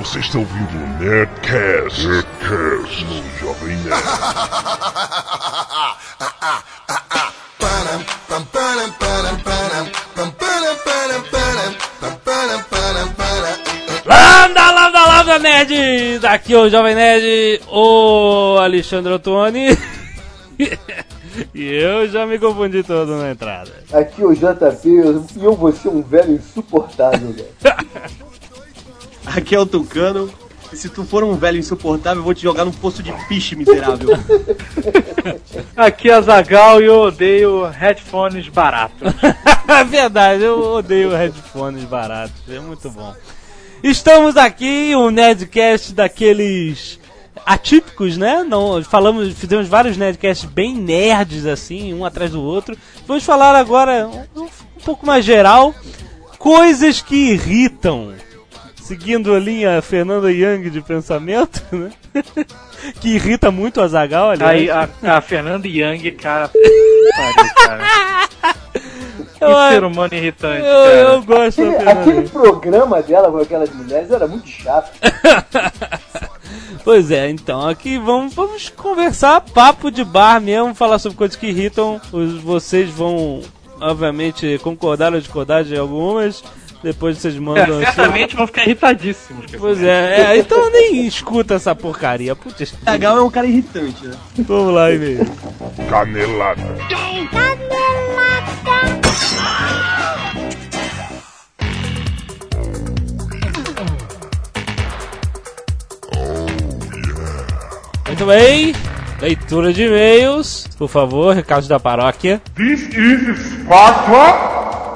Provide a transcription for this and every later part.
Você está ouvindo o Nerdcast, Nerdcast no Jovem Nerd. Landa, landa, landa, nerd! Aqui é o Jovem Nerd, o Alexandre Ottoni. e eu já me confundi todo na entrada. Aqui é o JP e eu vou ser um velho insuportável, velho. Aqui é o Tucano. E se tu for um velho insuportável, eu vou te jogar num poço de piche miserável. Aqui é a Zagal e eu odeio headphones baratos. É verdade, eu odeio headphones baratos, é muito bom. Estamos aqui, um Nerdcast daqueles atípicos, né? Não, falamos, fizemos vários Nerdcasts bem nerds, assim, um atrás do outro. Vamos falar agora um, um pouco mais geral, coisas que irritam. Seguindo a linha Fernanda Young de pensamento, né? que irrita muito a Zagal, aliás. Aí a, a Fernanda Young, cara. Pariu, cara. Que Eu- ser humano irritante, eu, cara. eu gosto Aquele, da Fernanda aquele programa dela com aquelas mulheres era muito chato. Pois é, então, aqui vamos, vamos conversar, papo de bar mesmo, falar sobre coisas que irritam. Os, vocês vão, obviamente, concordar ou discordar de algumas. Depois vocês mandam. É, certamente vão ficar irritadíssimos. Pois é, é, então nem escuta essa porcaria. Putz, Zagal é um cara irritante, né? vamos lá, e-mail. Canelada. Muito bem, leitura de e-mails. Por favor, recados da paróquia. This is Sparta.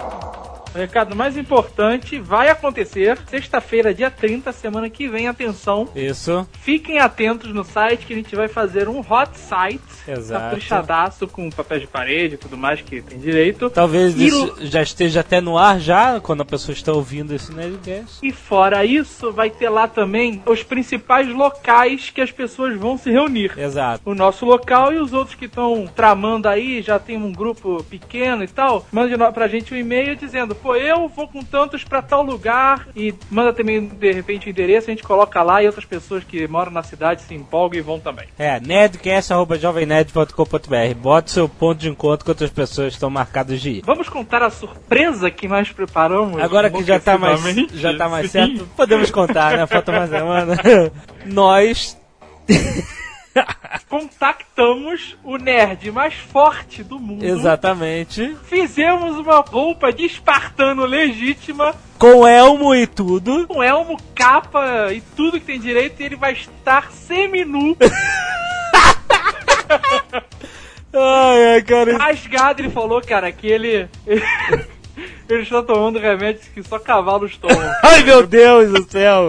O recado mais importante vai acontecer sexta-feira, dia 30, semana que vem. Atenção, Isso, fiquem atentos no site que a gente vai fazer um hot site. Exato. Caprichadaço com papel de parede e tudo mais que tem direito. talvez E isso já esteja até no ar já, quando a pessoa está ouvindo esse Nerdcast. E fora isso, vai ter lá também os principais locais que as pessoas vão se reunir. Exato. O nosso local e os outros que estão tramando aí, já tem um grupo pequeno e tal, mande pra gente um e-mail dizendo, pô, eu vou com tantos pra tal lugar e manda também, de repente, o endereço, a gente coloca lá e outras pessoas que moram na cidade se empolgam e vão também. É, nerdcast.jovemnerd.com.br. Bota seu ponto de encontro com outras pessoas que estão marcadas de ir. Vamos contar a surpresa que nós preparamos? Agora que já tá mais, já tá mais Sim. certo, podemos contar, né? Falta uma semana. Nós Contactamos o nerd mais forte do mundo. Exatamente. Fizemos uma roupa de espartano legítima, Com elmo e tudo. com elmo, capa e tudo que tem direito, e ele vai estar seminu, Ai, ai, cara. rasgado. Ele falou, cara, que ele. Ele está tomando remédios que só cavalos tomam. Ai, meu Deus do céu.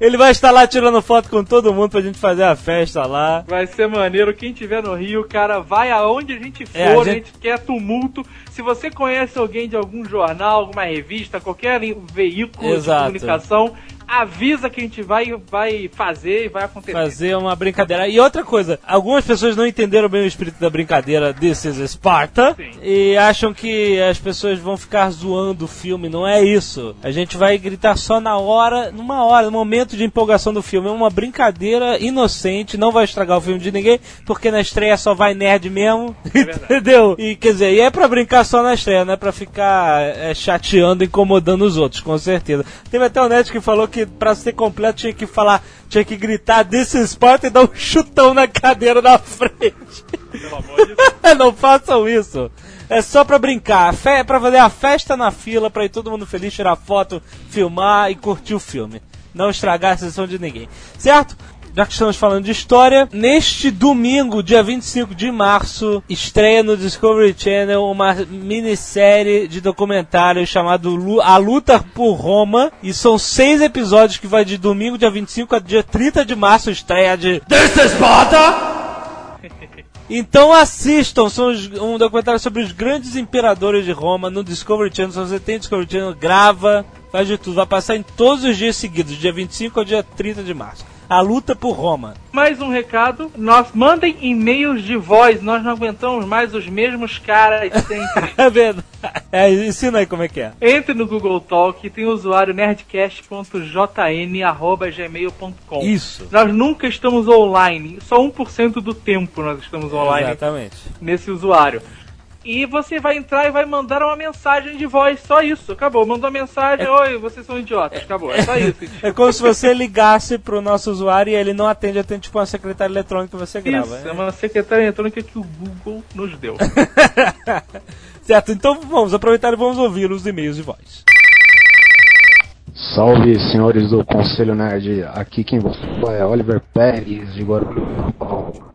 Ele vai estar lá tirando foto com todo mundo pra gente fazer a festa lá. Vai ser maneiro. Quem tiver no Rio, cara, vai aonde a gente for. É, a a, gente- gente... quer tumulto. Se você conhece alguém de algum jornal, alguma revista, qualquer veículo Exato. de comunicação, avisa que a gente vai, vai fazer e vai acontecer. Fazer uma brincadeira. E outra coisa, algumas pessoas não entenderam bem o espírito da brincadeira This is Sparta Sim. e acham que as pessoas vão ficar zoando o filme. Não é isso. A gente vai gritar só na hora, numa hora, no momento de empolgação do filme. É uma brincadeira inocente, não vai estragar o filme de ninguém, porque na estreia só vai nerd mesmo. Entendeu? E quer dizer, e é pra brincar só na estreia, não é pra ficar é, chateando, incomodando os outros, com certeza. Teve até o Nerd que falou que pra ser completo tinha que falar, tinha que gritar is Sparta e dar um chutão na cadeira da frente. Pelo amor de Deus. não façam isso. É só pra brincar, é pra fazer a festa na fila, pra ir todo mundo feliz, tirar foto, filmar e curtir o filme. Não estragar a sessão de ninguém. Certo? Já que estamos falando de história, neste domingo, dia 25 de março, estreia no Discovery Channel uma minissérie de documentário chamado A Luta por Roma. E são seis episódios que vai de domingo, dia 25 a dia 30 de março, estreia de This is Sparta! Então assistam, são um documentário sobre os grandes imperadores de Roma no Discovery Channel. Se você tem Discovery Channel, grava, faz de tudo. Vai passar em todos os dias seguidos, dia 25 ao dia 30 de março. A luta por Roma. Mais um recado, nós mandem e-mails de voz, nós não aguentamos mais os mesmos caras sempre. É verdade. É, ensina aí como é que é. Entre no Google Talk e tem o usuário nerdcast.jn@gmail.com. Isso. Nós nunca estamos online, só 1% do tempo nós estamos online Exatamente. nesse usuário. E você vai entrar e vai mandar uma mensagem de voz, só isso, acabou. Mandou a mensagem, oi, vocês são idiotas, acabou, é só isso. É como se você ligasse pro nosso usuário e ele não atende, atende tipo uma secretária eletrônica que você grava. Isso, é uma secretária eletrônica que o Google nos deu. Certo, então vamos aproveitar e vamos ouvir os e-mails de voz. Salve, senhores do Conselho Nerd. Aqui quem vos fala é Oliver Pérez, de Guarulhos, São Paulo.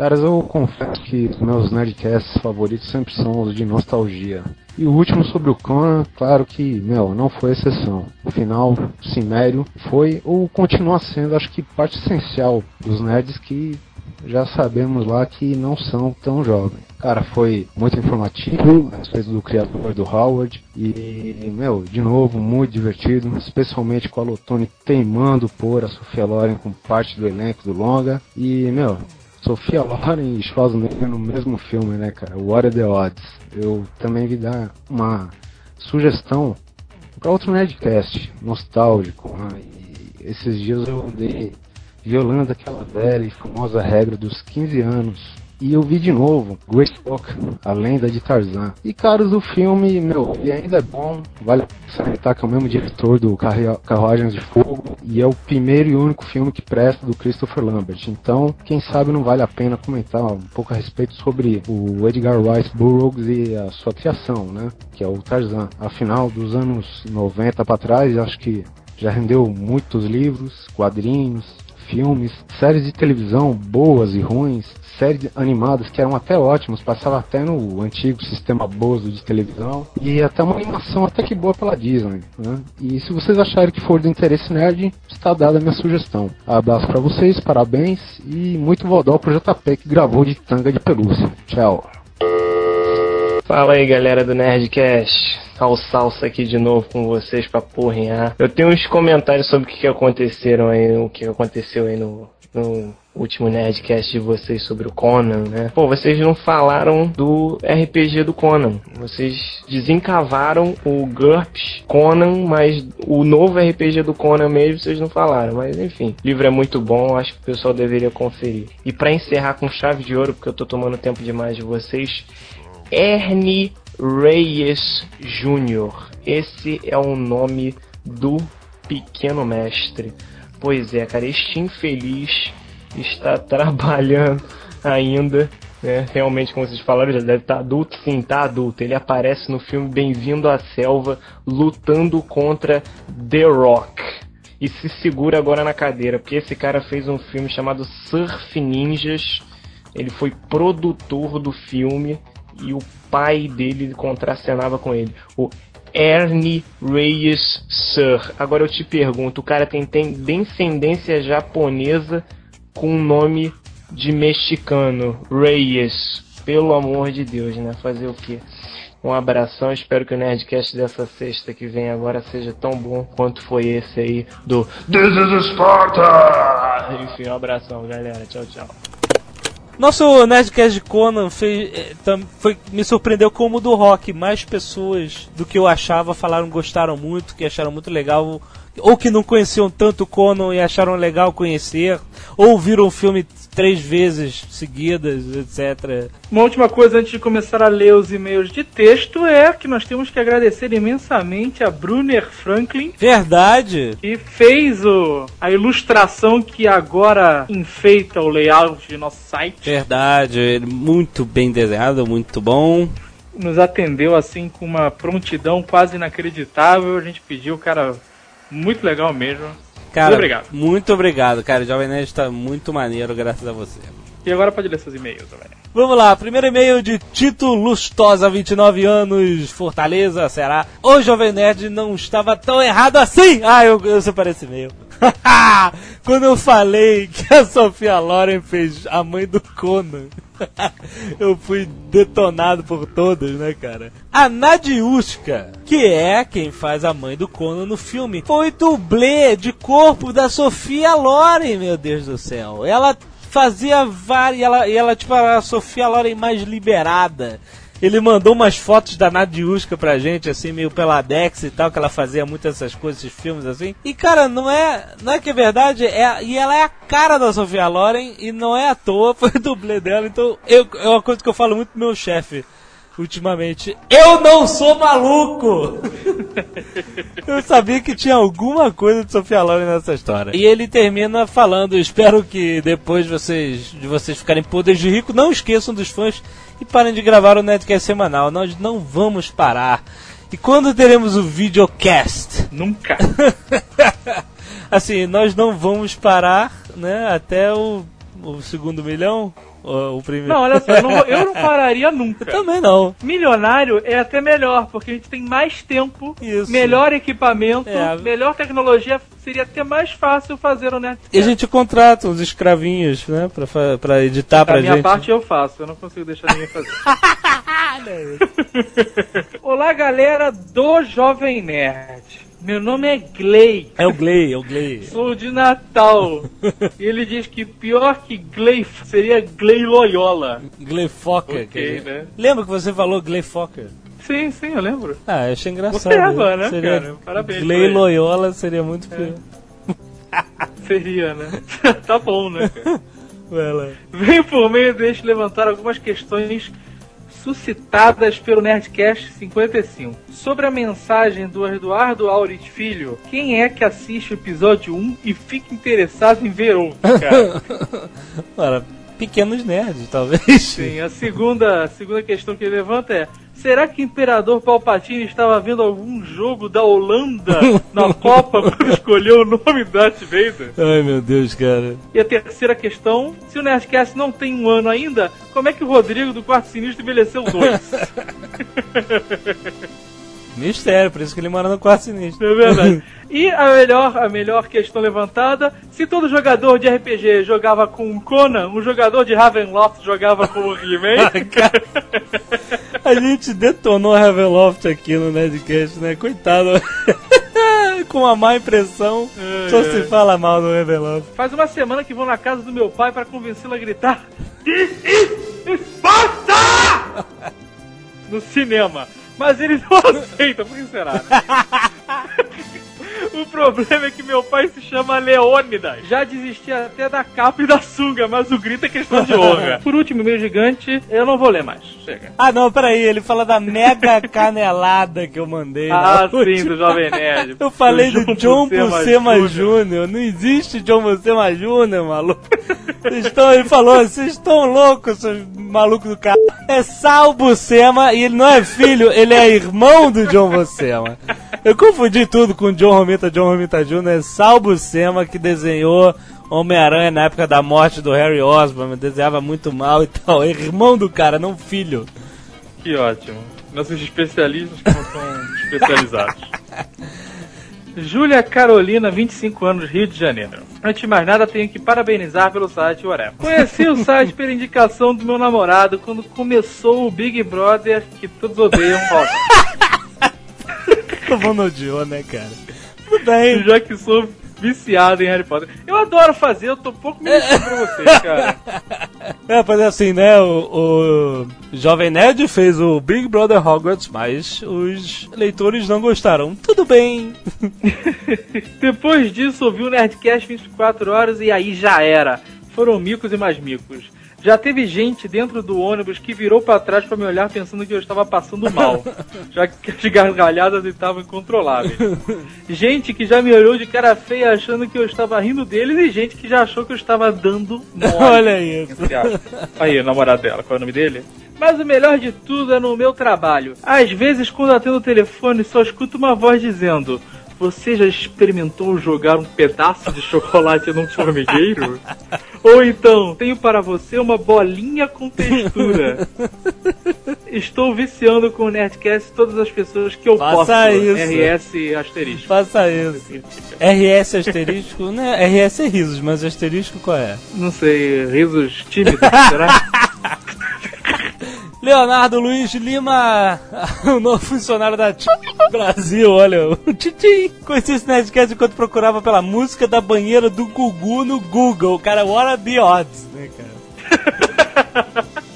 Caras, eu confesso que meus Nerdcasts favoritos sempre são os de nostalgia. E o último sobre o Conan, claro que, meu, não foi exceção. Afinal, Cimério foi ou continua sendo, acho que, parte essencial dos nerds que já sabemos lá que não são tão jovens. Cara, foi muito informativo a respeito do criador do Howard e, meu, de novo, muito divertido, especialmente com a Lotone teimando por a Sofia Loren com parte do elenco do longa. E, meu, Sofia Loren e Schwarzenegger no mesmo filme, né, cara? What are the odds? Eu também vi dar uma sugestão para outro Nerdcast nostálgico. Né? Esses dias eu andei violando aquela velha e famosa regra dos 15 anos. E eu vi de novo Greystock, a lenda de Tarzan. E caros, o filme, meu, ele ainda é bom, vale salientar que é o mesmo diretor do Carruagens de Fogo, e é o primeiro e único filme que presta do Christopher Lambert. Então, quem sabe não vale a pena comentar um pouco a respeito sobre o Edgar Rice Burroughs e a sua criação, né? Que é o Tarzan. Afinal, dos anos 90 para trás, acho que já rendeu muitos livros, quadrinhos, filmes, séries de televisão boas e ruins, séries animadas que eram até ótimas, passava até no antigo sistema Bozo de televisão, e até uma animação até que boa pela Disney. Né? E se vocês acharem que for do interesse nerd, está dada a minha sugestão. Abraço pra vocês, parabéns e muito vodol pro JP que gravou de tanga de pelúcia. Tchau. Fala aí galera do Nerdcast, Al Salsa aqui de novo com vocês pra porrinhar. Eu tenho uns comentários sobre o que, aconteceram aí, o que aconteceu aí no, no último Nerdcast de vocês sobre o Conan, né? Pô, vocês não falaram do RPG do Conan. Vocês desencavaram o GURPS Conan, mas o novo RPG do Conan mesmo vocês não falaram. Mas enfim, o livro é muito bom, acho que o pessoal deveria conferir. E pra encerrar com chave de ouro, porque eu tô tomando tempo demais de vocês, Ernie Reyes Jr. Esse é o nome do pequeno mestre. Pois é, cara, este infeliz está trabalhando ainda. Né? Realmente, como vocês falaram, já deve estar adulto. Sim, tá adulto. Ele aparece no filme Bem-vindo à Selva, lutando contra The Rock. E se segura agora na cadeira, porque esse cara fez um filme chamado Surf Ninjas. Ele foi produtor do filme e o pai dele contracenava com ele. O Ernie Reyes Sir. Agora eu te pergunto, o cara tem, tem descendência japonesa com nome de mexicano, Reyes. Pelo amor de Deus, né? Fazer o quê? Um abração, espero que o Nerdcast dessa sexta que vem agora seja tão bom quanto foi esse aí do This is Sparta! Enfim, um abração, galera. Tchau, tchau. Nosso Nerdcast de Conan fez, eh, foi, me surpreendeu como o do rock. Mais pessoas do que eu achava falaram gostaram muito, que acharam muito legal. Ou que não conheciam tanto Conan e acharam legal conhecer. Ou viram o filme três vezes seguidas, etc. Uma última coisa antes de começar a ler os e-mails de texto é que nós temos que agradecer imensamente a Brunner Franklin, Verdade. que fez o, a ilustração que agora enfeita o layout de nosso site. Verdade. Muito bem desenhado, muito bom. Nos atendeu assim com uma prontidão quase inacreditável. A gente pediu, cara, muito legal mesmo. Cara, Muito obrigado. Muito obrigado, cara. O Jovem Nerd tá muito maneiro, graças a você. E agora pode ler seus e-mails também. Vamos lá, primeiro e-mail de Tito Lustosa, 29 anos, Fortaleza, será? O Jovem Nerd não estava tão errado assim! Ah, eu, eu separei esse e-mail. Quando eu falei que a Sofia Loren fez a mãe do Conan. eu fui detonado por todos, né, cara? A Nadiushka, que é quem faz a mãe do Conan no filme, foi dublê de corpo da Sofia Loren, meu Deus do céu. Ela fazia várias. E ela, e ela, tipo, era a Sofia Loren mais liberada. Ele mandou umas fotos da Nadiuska pra gente, assim, meio peladex e tal, que ela fazia muito essas coisas, esses filmes assim. E, cara, não é, não é que é verdade, é, e ela é a cara da Sofia Loren e não é à toa, foi o dublê dela. Então, eu, é uma coisa que eu falo muito pro meu chefe ultimamente. Eu não sou maluco! eu sabia que tinha alguma coisa de Sofia Loren nessa história. E ele termina falando: espero que depois vocês, de vocês ficarem podres de rico, não esqueçam dos fãs e parem de gravar o Netcast semanal. Nós não vamos parar. E quando teremos o videocast? Nunca. assim, nós não vamos parar, né, até o, o segundo milhão. O, o primeiro. Não, olha só, eu não, eu não pararia nunca. Eu também não. Milionário é até melhor, porque a gente tem mais tempo, Isso. melhor equipamento, É. melhor tecnologia, seria até mais fácil fazer o Nerdcast. E a gente contrata uns escravinhos, né, pra, pra editar pra A minha gente. parte eu faço, eu não consigo deixar ninguém fazer. Olá, galera do Jovem Nerd. Meu nome é Gley. É o Gley, é o Gley. Sou de Natal. E ele diz que pior que Gley seria Gley Loyola. Gley Fokker. Ok, quer dizer. né? Lembra que você falou Gley Fokker? Sim, sim, eu lembro. Ah, eu achei engraçado. Você é agora, né, seria cara? Parabéns Gley. Loyola seria muito pior. Seria, né? tá bom, né? cara? Vai lá. Venho por meio deste levantar algumas questões suscitadas pelo Nerdcast 55. Sobre a mensagem do Eduardo Aurit Filho, quem é que assiste o episódio 1 e fica interessado em ver outro, cara? pequenos nerds, talvez. Sim, a segunda, a segunda questão que ele levanta é: será que o Imperador Palpatine estava vendo algum jogo da Holanda na Copa quando escolheu o nome Darth Vader? Ai, meu Deus, cara. E a terceira questão: se o Nerdcast não tem um ano ainda, como é que o Rodrigo do Quarto Sinistro envelheceu dois? Mistério, por isso que ele mora no quarto sinistro. É verdade. E a melhor, a melhor questão levantada: se todo jogador de RPG jogava com o Conan, um jogador de Ravenloft jogava com o He-Man? A gente detonou Ravenloft aqui no Nerdcast, né? Coitado. Com uma má impressão, só se fala mal do Ravenloft. Faz uma semana que vou na casa do meu pai para convencê-lo a gritar: This is Sparta! No cinema. Mas ele não aceita, por que será? Né? O problema é que meu pai se chama Leônidas. Já desisti até da capa e da sunga, mas o grito é questão de honra. Por último, meu gigante, eu não vou ler mais. Chega. Ah, não, peraí, ele fala da mega canelada que eu mandei. Ah, na sim, última. do Jovem Nerd. Eu falei do John Buscema Jr. Não existe John Buscema Jr., maluco. Vocês estão, ele falou, vocês estão loucos, seus malucos do carro. É Sal Buscema e ele não é filho, ele é irmão do John Buscema. Eu confundi tudo com John Romita, John Romita Jr. É Sal Buscema que desenhou Homem-Aranha na época da morte do Harry Osborn, desenhava muito mal e tal. Irmão do cara, não filho. Que ótimo. Nossos especialistas não são especializados. Júlia Carolina, 25 anos, Rio de Janeiro. Antes de mais nada, tenho que parabenizar pelo site Whatever. Conheci o site pela indicação do meu namorado quando começou o Big Brother que todos odeiam. Todo mundo odiou, né, cara? Bem. já que sou viciado em Harry Potter. Eu adoro fazer, eu tô um pouco mentindo pra vocês, cara. É, mas assim, né, o, o Jovem Nerd fez o Big Brother Hogwarts, mas os leitores não gostaram. Tudo bem. Depois disso, ouvi o Nerdcast 24 horas e aí já era. Foram micos e mais micos. Já teve gente dentro do ônibus que virou pra trás pra me olhar pensando que eu estava passando mal, já que as gargalhadas estavam incontroláveis. Gente que já me olhou de cara feia achando que eu estava rindo deles e gente que já achou que eu estava dando mole. Olha isso. Aí, o namorado dela, qual é o nome dele? Mas o melhor de tudo é no meu trabalho. Às vezes, quando atendo o telefone, só escuto uma voz dizendo: Você já experimentou jogar um pedaço de chocolate num formigueiro? Ou então, tenho para você uma bolinha com textura. Estou viciando com o Nerdcast todas as pessoas que eu Faça posso. isso. RS asterisco. Faça isso. RS asterisco, né? RS é risos, mas asterisco qual é? Não sei, risos tímidos, será? Leonardo Luiz Lima, o novo funcionário da T Brasil, olha, o Titi. Conheci esse Nerdcast enquanto procurava pela música da banheira do Gugu no Google. Cara, what are the odds, né, cara?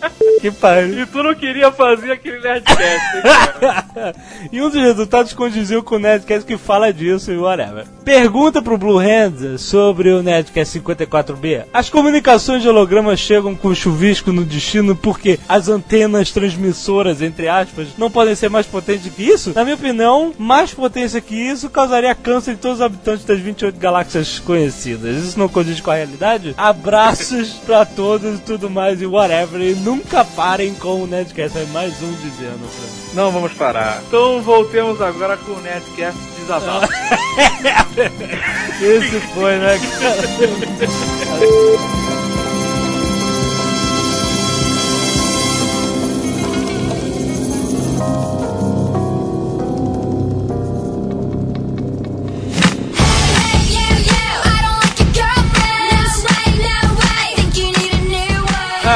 que pariu. E tu não queria fazer aquele Nerdcast, hein, cara? e um dos resultados condiziu com o Nerdcast que fala disso e whatever. Pergunta pro Blue Hands sobre o Nerdcast 54B. As comunicações de holograma chegam com chuvisco no destino porque as antenas transmissoras, entre aspas, não podem ser mais potentes que isso? Na minha opinião, mais potência que isso causaria câncer em todos os habitantes das 28 galáxias conhecidas. Isso não condiz com a realidade? Abraços pra todos e tudo mais e whatever. E nunca parem com o Nerdcast. É mais um dizendo pra mim. Não vamos parar. Então voltemos agora com o Nerdcast desabafo. Esse foi, né, cara?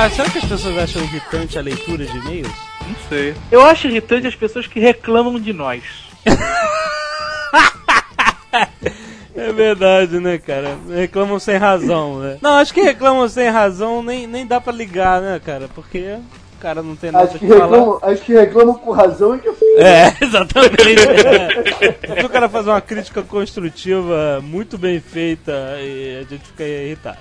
Ah, será que as pessoas acham irritante a leitura de e-mails? Não sei. Eu acho irritante as pessoas que reclamam de nós. É verdade, né, cara? Reclamam sem razão, né? Não, acho que reclamam sem razão nem, nem dá pra ligar, né, cara? Porque o cara não tem nada Acho que, que falar. acho que reclamam com razão e que É, exatamente. É. Se o cara fazer uma crítica construtiva muito bem feita e a gente fica irritado.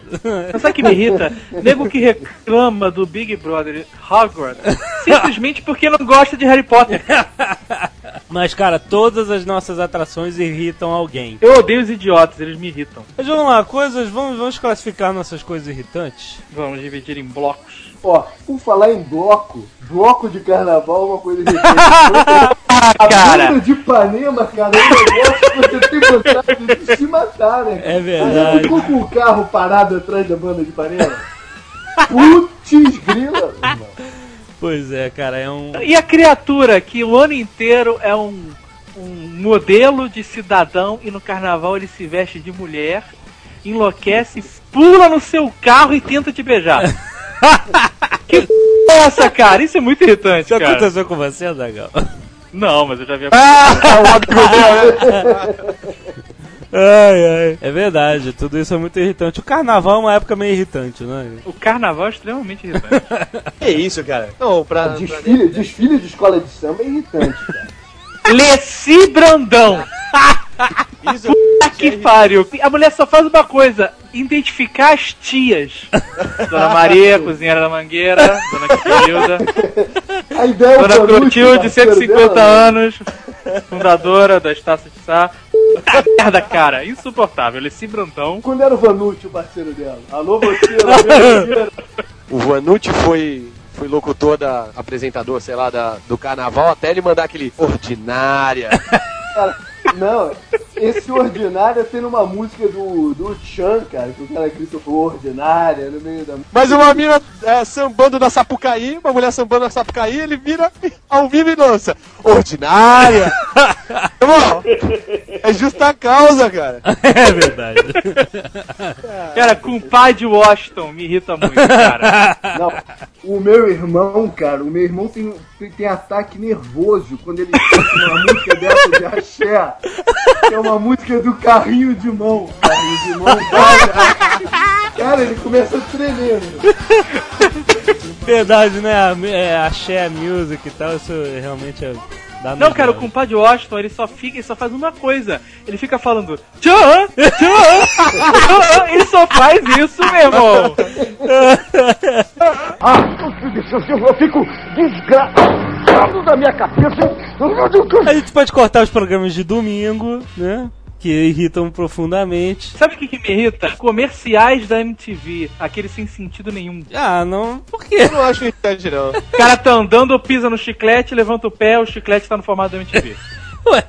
Mas sabe o que me irrita? Nego que reclama do Big Brother Hogwarts simplesmente porque não gosta de Harry Potter. Mas, cara, todas as nossas atrações irritam alguém. Eu odeio os idiotas, eles me irritam. Mas vamos lá, coisas, vamos, vamos classificar nossas coisas irritantes? Vamos dividir em blocos. Ó, por falar em bloco, bloco de carnaval é uma coisa irritante. A Cara. banda de Ipanema, cara, é um negócio que você tem vontade de se matar, né? É verdade. Você ficou com o carro parado atrás da banda de Ipanema? Putz grila! irmão. Pois é, cara, é um. E a criatura que o ano inteiro é um, um modelo de cidadão e no carnaval ele se veste de mulher, enlouquece, pula no seu carro e tenta te beijar. que p... é essa, cara? Isso é muito irritante, Isso cara. aconteceu com você, Zagal? Não, mas eu já vi a... Ai, ai. É verdade, tudo isso é muito irritante. O carnaval é uma época meio irritante, né? O carnaval é extremamente irritante. Que isso, cara? Não, pra. pra- Desfile, desfile de escola de samba é irritante, cara. Leci Brandão! Isso Puta que pariu! A mulher só faz uma coisa: identificar as tias. Dona Maria, cozinheira da mangueira, Dona Clotilda, A ideia é Dona Clotilde, parceiro 150 dela, né? anos, fundadora das taças de Sá. Puta merda, cara, insuportável. Leci Brandão. Quando era o Vanucci o parceiro dela? Alô, você, O Vanucci foi, foi locutor da apresentador, sei lá, da, do carnaval, até ele mandar aquele ordinária. Não, esse ordinário tem numa música do, do Chan, cara, que o cara gritou ordinária no meio da. Mas uma mina é, sambando na Sapucaí, uma mulher sambando na Sapucaí, ele vira ao vivo e lança. Ordinária! Irmão, é justa causa, cara. É verdade. Cara, compadre Washington me irrita muito, cara. Não, o meu irmão, cara, o meu irmão tem, tem, tem ataque nervoso quando ele escuta uma música dessa de axé. É uma música do carrinho de mão. Carrinho de mão, cara. Cara, ele começa a tremer. né? verdade, né? A, é, axé, music e tal, isso realmente é. Dá Não, cara, o nervos. compadre Washington, ele só fica, ele só faz uma coisa. Ele fica falando, tchan, tchan. Ele só faz isso, meu irmão. Eu fico desgraçado da minha cabeça. A gente pode cortar os programas de domingo, né? Que irritam profundamente. Sabe o que, que me irrita? Comerciais da MTV, aquele sem sentido nenhum. Ah, não. Por quê? Eu não acho irritante, não. O cara tá andando, pisa no chiclete, levanta o pé, o chiclete tá no formato da MTV. Ué,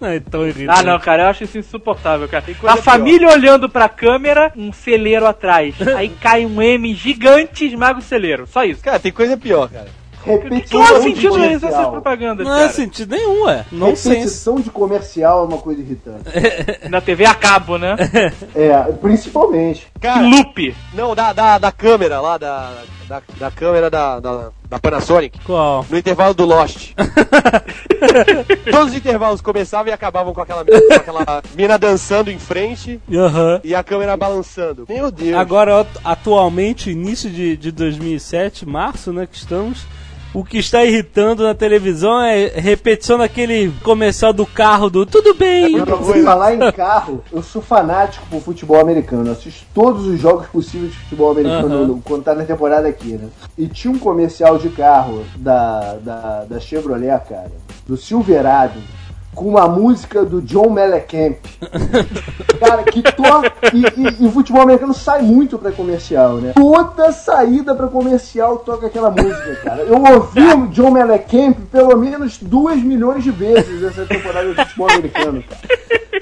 não é tão irritante. Ah, não, cara, eu acho isso insuportável, cara. coisa A família olhando pra câmera, um celeiro atrás. Aí cai um M gigante e esmaga o celeiro. Só isso. Cara, tem coisa pior, cara. Que não há Repetição de sentido essas comercial. propagandas, Não é cara. sentido nenhum, é. Não. Repetição de comercial é uma coisa irritante. Na TV a cabo, né? É, principalmente. Cara, Loop. não, da, da, da câmera lá, da. da, da câmera da, da, da Panasonic Qual? no intervalo do Lost. Todos os intervalos começavam e acabavam com aquela, com aquela mina dançando em frente Aham. e a câmera balançando. Meu Deus. Agora, at- atualmente, início de, de 2007, março, né, que estamos, o que está irritando na televisão é repetição daquele comercial do carro do Tudo bem. Eu vou falar em carro, eu sou fanático por futebol americano. Eu assisto todos os jogos possíveis de futebol americano no- quando tá na temporada aqui, né? E tinha um comercial de carro da, da, da Chevrolet, cara, do Silverado, com uma música do John Mellencamp. Cara, que toca. E, e, e o futebol americano sai muito pra comercial, né? Toda saída pra comercial toca aquela música, cara. Eu ouvi o John Mellencamp pelo menos duas milhões de vezes essa temporada de futebol americano, cara.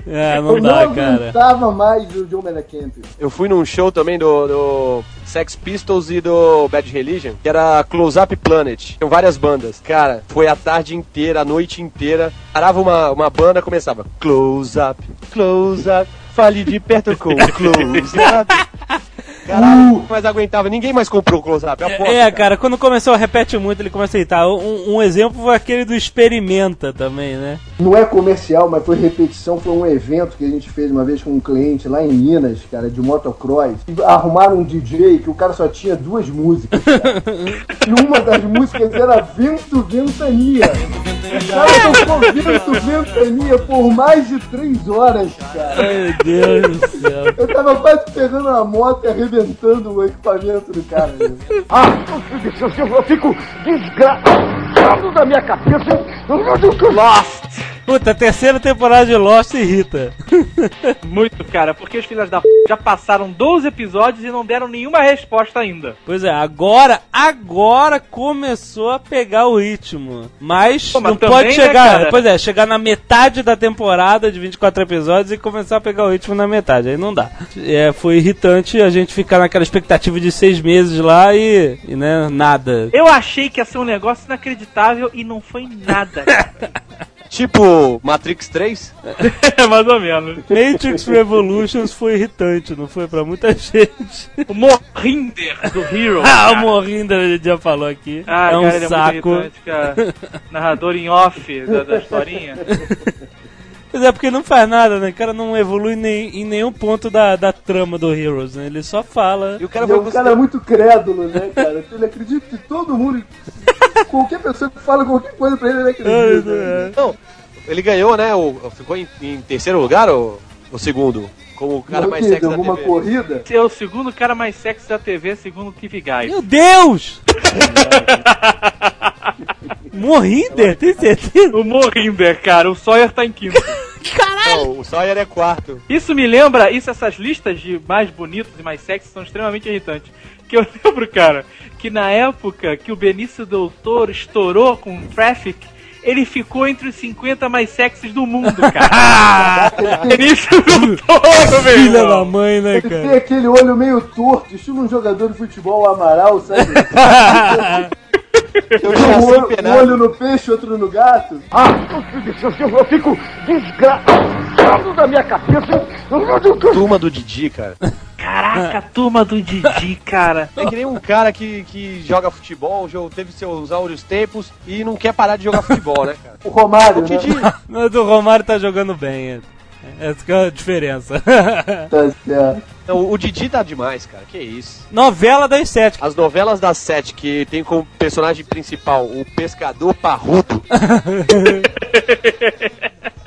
É, não Eu dá, não cara. aguentava mais o John Mellencamp. Eu fui num show também do, do Sex Pistols e do Bad Religion, que era Close Up Planet. Tinham várias bandas. Cara, foi a tarde inteira, a noite inteira. Parava uma, uma banda, começava Close Up, Close Up, fale de perto com Close Up. Caralho, mas aguentava. Ninguém mais comprou o Close Up. eu aposto, É, cara, quando começou, repete muito, ele começa a irritar. Um, um exemplo foi aquele do Experimenta também, né? Não é comercial, mas foi repetição. Foi um evento que a gente fez uma vez com um cliente lá em Minas, cara, de motocross. E arrumaram um DJ que o cara só tinha duas músicas, cara. E uma das músicas era Vento Ventania. Cara tocou Vento Ventania por mais de três horas, cara. Meu Deus do céu. Eu tava quase pegando uma moto e arrebentando o equipamento do cara. né? Eu fico desgraçado da minha cabeça. Lost! Puta, terceira temporada de Lost irrita. Muito, cara, porque os filhos da p... já passaram 12 episódios e não deram nenhuma resposta ainda. Pois é, agora, agora começou a pegar o ritmo. Mas, Pô, mas não também, pode né, chegar, cara? pois é, chegar na metade da temporada de 24 episódios e começar a pegar o ritmo na metade. Aí não dá. É, foi irritante a gente ficar naquela expectativa de seis meses lá e, e né, nada. Eu achei que ia ser um negócio inacreditável e não foi nada. Tipo Matrix 3? É mais ou menos. Matrix Revolutions foi irritante, não foi pra muita gente. O Morrinder do Hero. Ah, o Morrinda a gente já falou aqui. Ah, é um cara, ele é saco. muito irritante, cara. Narrador em off da, da historinha. Pois é, porque não faz nada, né? O cara não evolui nem, em nenhum ponto da, da trama do Heroes, né? Ele só fala. E o cara E foi o cara é muito crédulo, né, cara? Ele acredita que todo mundo. Qualquer pessoa que fala qualquer coisa pra ele, ele acredita. né? Não, ele ganhou, né? O, ficou em, em terceiro lugar ou o segundo? Como o cara Não, mais sexy da alguma TV. corrida? Esse é o segundo cara mais sexy da TV, segundo o Keith Guy. Meu Deus! Morrinder, tem certeza? O Morrinder, cara, o Sawyer tá em quinto. Não, o Sawyer é quarto. Isso me lembra, isso, essas listas de mais bonitos e mais sexy são extremamente irritantes. Que eu lembro, cara, que na época que o Benício Del Toro estourou com o Traffic, ele ficou entre os 50 mais sexys do mundo, cara. Benício Del Toro, meu Filha da mãe, né, Ele tem cara? aquele olho meio torto, estilo um jogador de futebol, o Amaral, sabe? Eu Um tinha olho, um olho no peixe, outro no gato. Eu fico desgraçado da minha cabeça. Turma do Didi, cara. Caraca, a turma do Didi, cara. É que nem um cara que, que joga futebol, teve seus áureos tempos e não quer parar de jogar futebol, né, cara? O Romário, O né? Didi, Mas o Romário tá jogando bem. é. Essa que é a diferença. Tá certo. Não, o Didi tá demais, cara. Que isso. Novela das sete. As novelas das sete que tem como personagem principal o pescador parrudo.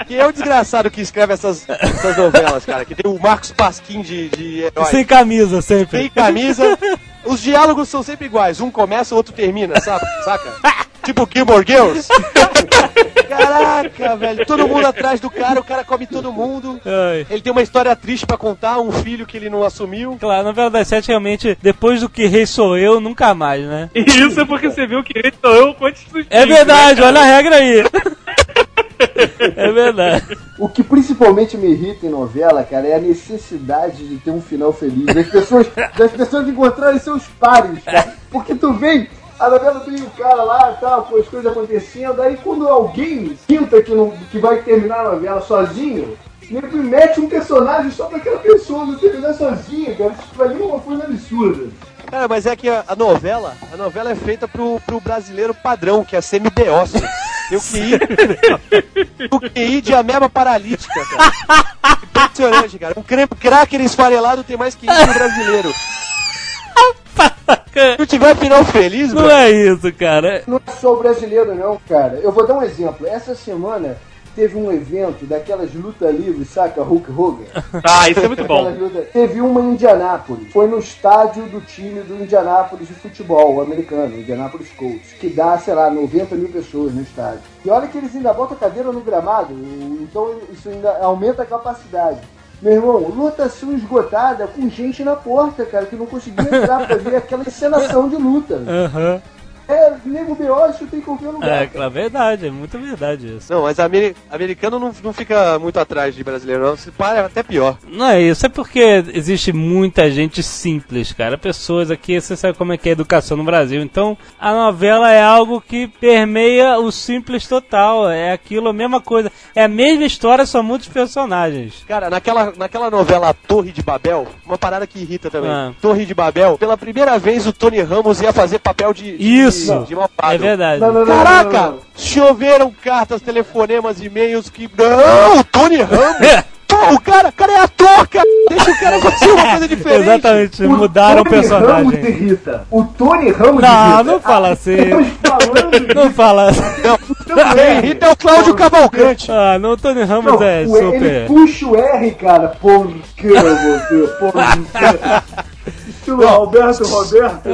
que é o desgraçado que escreve essas, essas novelas, cara. Que tem o Marcos Pasquim de, de herói. Sem camisa sempre. Sem camisa. Os diálogos são sempre iguais. Um começa, o outro termina, sabe? Saca? Tipo Gilmore Girls. Caraca, velho. Todo mundo atrás do cara, o cara come todo mundo. Ai. Ele tem uma história triste pra contar, um filho que ele não assumiu. Claro, a novela das sete realmente, depois do que rei sou eu, nunca mais, né? E isso é porque você viu que ele sou eu quantos dos É verdade, né, olha a regra aí. É verdade. O que principalmente me irrita em novela, cara, é a necessidade de ter um final feliz. Das pessoas, das pessoas encontrarem seus pares, cara. Porque tu vem, a novela tem o cara lá, tal, com as coisas acontecendo, aí quando alguém sinta que, não, que vai terminar a novela sozinho, nego mete um personagem só pra aquela pessoa não terminar sozinha, cara. Isso pra mim é uma coisa absurda. Cara, mas é que a, a novela, a novela é feita pro, pro brasileiro padrão, que é semibeócio. Tem o QI, o QI de ameba paralítica, cara. Impressionante, cara. Um cracker esfarelado tem mais que o brasileiro. Se não tiver final feliz, Não é isso, cara. Não é só o brasileiro, não, cara. Eu vou dar um exemplo. Essa semana teve um evento daquelas luta livres, saca? Hulk Hogan. Ah, isso é muito bom. Luta- Teve uma em Indianápolis. Foi no estádio do time do Indianápolis de futebol americano, Indianapolis Colts, que dá, sei lá, 90 mil pessoas no estádio. E olha que eles ainda botam cadeira no gramado, então isso ainda aumenta a capacidade. Meu irmão, lotação esgotada com gente na porta, cara, que não conseguia entrar pra ver aquela encenação de luta. Aham. É, nego B.O., tem qualquer lugar. É, claro, verdade, é muito verdade isso. Não, mas ameri- americano não, não fica muito atrás de brasileiro, não. Se para, é até pior. Não é isso, é porque existe muita gente simples, cara. Pessoas aqui, você sabe como é que é a educação no Brasil. Então, a novela é algo que permeia o simples total. É aquilo, a mesma coisa. É a mesma história, só muitos personagens. Cara, naquela, naquela novela Torre de Babel, uma parada que irrita também. Ah. Torre de Babel, pela primeira vez o Tony Ramos ia fazer papel de, Isso! Malvado. É verdade. Não, não, não, Caraca! não, não, não. Choveram cartas, telefonemas, e-mails que. Não! Tony Ramos! Pô, o cara, o cara é ator, cara! Deixa o cara fazer uma coisa diferente! Exatamente, mudaram o Tony Ramos personagem. irrita. O Tony Ramos Não, irrita. não fala assim. Estamos falando Não fala assim. Não, quem irrita é o Cláudio Cavalcante! Ah, não, o Tony Ramos Não, é o- ele super. puxa o R, cara. Por que você? Por que? Estilo Alberto Roberto.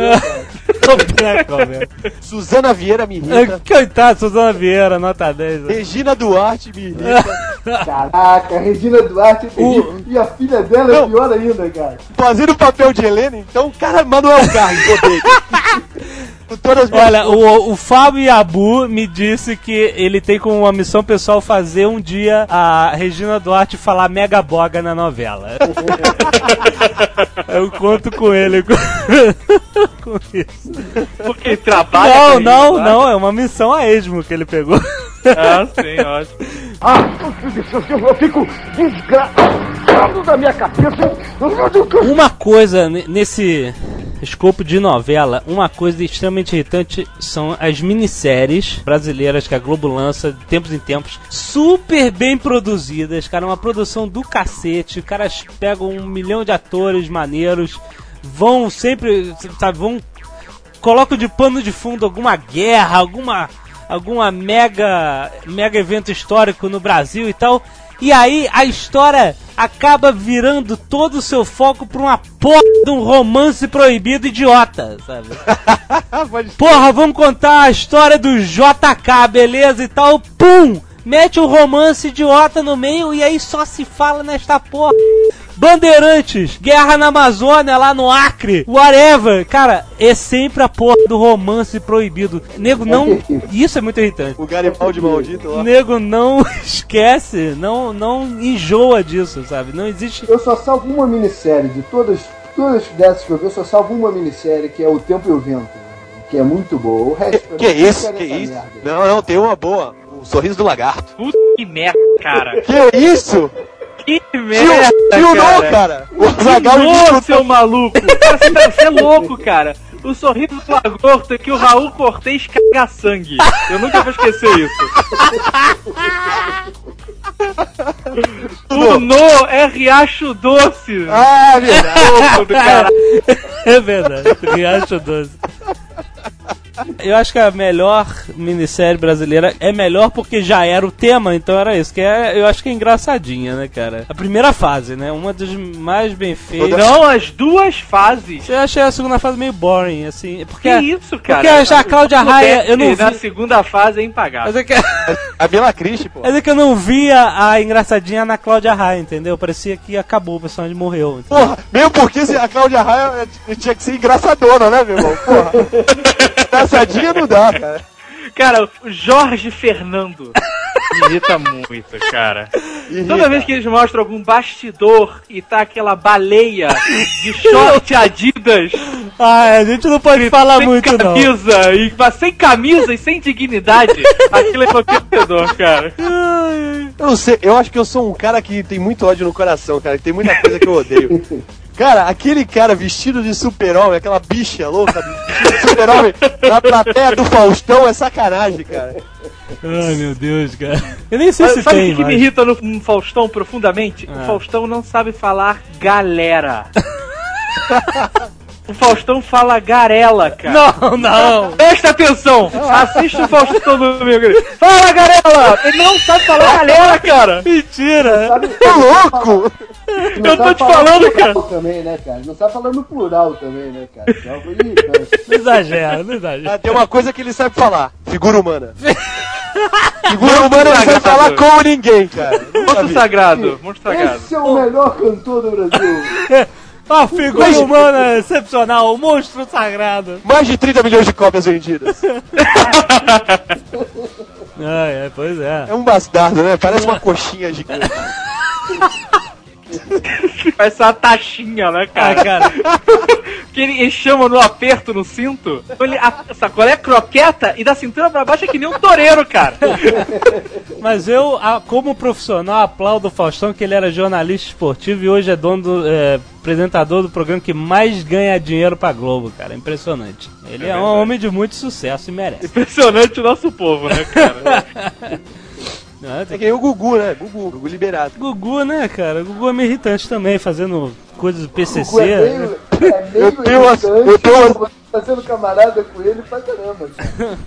né, cara? Suzana Vieira me É, irrita. Coitado, Suzana Vieira, nota 10. né? Regina Duarte me irrita. Caraca, Regina Duarte é terrível. E a filha dela é Não. pior ainda, cara. Fazendo o papel de Helena, então, cara, Manuel Carlos, odeio. Com todas as minhas Olha, o, o Fábio Yabu me disse que ele tem como uma missão pessoal fazer um dia a Regina Duarte falar mega boga na novela. Eu conto com ele com, com isso. Porque trabalha. Não, com não, não, é uma missão a esmo que ele pegou. Ah, sim, ótimo. Eu fico desgraçado da minha cabeça. Uma coisa ne- nesse escopo de novela, uma coisa extremamente irritante são as minisséries brasileiras que a Globo lança de tempos em tempos, super bem produzidas, cara, uma produção do cacete, os caras pegam um milhão de atores maneiros, vão sempre, sabe, vão colocam de pano de fundo alguma guerra, alguma alguma mega mega evento histórico no Brasil e tal. E aí a história acaba virando todo o seu foco pra uma porra de um romance proibido idiota, sabe? Porra, vamos contar a história do JK, beleza e tal. Pum! Mete um romance idiota no meio e aí só se fala nesta porra. Bandeirantes, guerra na Amazônia, lá no Acre, whatever. Cara, é sempre a porra do romance proibido. Nego não. Isso é muito irritante. O Garibaldi maldito lá. Nego não esquece, não, não enjoa disso, sabe? Não existe. Eu só salvo uma minissérie de todas, todas dessas que eu vi, eu só salvo uma minissérie que é O Tempo e o Vento, que é muito boa. O resto pra Que mim, isso, que nessa isso? merda. Não, não, tem uma boa. O sorriso do lagarto. Puta que merda, cara. Que isso? Que Tio, merda, tio não, cara. cara. O Zagal Ô, seu maluco! Cara, você, tá, você é louco, cara. O sorriso do lagarto é que o Raul Cortez caga sangue. Eu nunca vou esquecer isso. O No é Riacho Doce. Ah, verdade. Do caralho. É verdade, Riacho Doce. Eu acho que a melhor minissérie brasileira é melhor porque já era o tema, então era isso. Que é, eu acho que é engraçadinha, né, cara? A primeira fase, né? Uma das mais bem feitas. Não, as duas fases. Eu achei a segunda fase meio boring, assim. Porque, Que isso, cara? Porque já a Cláudia Raia, eu não Na vi. segunda fase é impagável. Mas é que, A Bela Cristi, pô. mas é que eu não via a engraçadinha na Cláudia Raia, entendeu? Parecia que acabou, o personagem morreu. entendeu? Porra, mesmo porque se a Cláudia Raia eh, tinha que ser engraçadona, né, meu irmão? Porra. Engraçadinha não dá, cara. Cara, o Jorge Fernando me irrita muito, cara. Toda vez que eles mostram algum bastidor e tá aquela baleia de short Adidas Ah, a gente não pode falar sem muito, não. camisa, e, mas sem camisa e sem dignidade, aquilo é constrangedor, cara. Eu não sei, eu acho que eu sou um cara que tem muito ódio no coração, cara. que Tem muita coisa que eu odeio. Cara, aquele cara vestido de super-homem, aquela bicha louca vestido de super-homem na plateia do Faustão é sacanagem, cara. Ai, meu Deus, cara. Eu nem sei Sabe se sabe o tem, que, que me mas... irrita no, no Faustão profundamente? Ah. O Faustão não sabe falar galera. o Faustão fala garela, cara. Não, não. Presta atenção! Assista o Faustão domingo. Fala, garela! Ele não sabe falar galera, cara! Mentira. Sabe, Ô, louco! não Eu tô sabe te falar falando, no cara. plural Também, né, cara? Não sabe falar no plural também, né, cara? Isso é uma coisa irritante. Não exagera, não exagera. Ah, tem uma coisa que ele sabe falar: figura humana. Figura humana ele sabe falar como ninguém, cara. Monstro vi. sagrado, monstro sagrado. Esse é o melhor cantor do Brasil. A figura Mas- humana excepcional, o monstro sagrado. Mais de 30 milhões de cópias vendidas. Ai, ai, pois é. É um bastardo, né? Parece uma coxinha gigante. Ser uma taxinha, né, Ah, cara? cara, que ele, ele chama no aperto no cinto. Ele, a, é croqueta e da cintura pra baixo é que nem um toureiro, cara. mas eu, a- como profissional, aplaudo o Faustão, que ele era jornalista esportivo e hoje é dono do, é, apresentador do programa que mais ganha dinheiro pra Globo, cara. Impressionante. Ele é, um homem de muito sucesso e merece. Impressionante o nosso povo, né, cara? Ah, É tem- que nem o Gugu, né? Gugu, Gugu liberado. Gugu, né, cara? Gugu é meio irritante também, fazendo coisas do PCC. É né? meio, é meio Eu tenho umas- irritante, eu tenho umas- você tá sendo camarada com ele pra caramba. cara.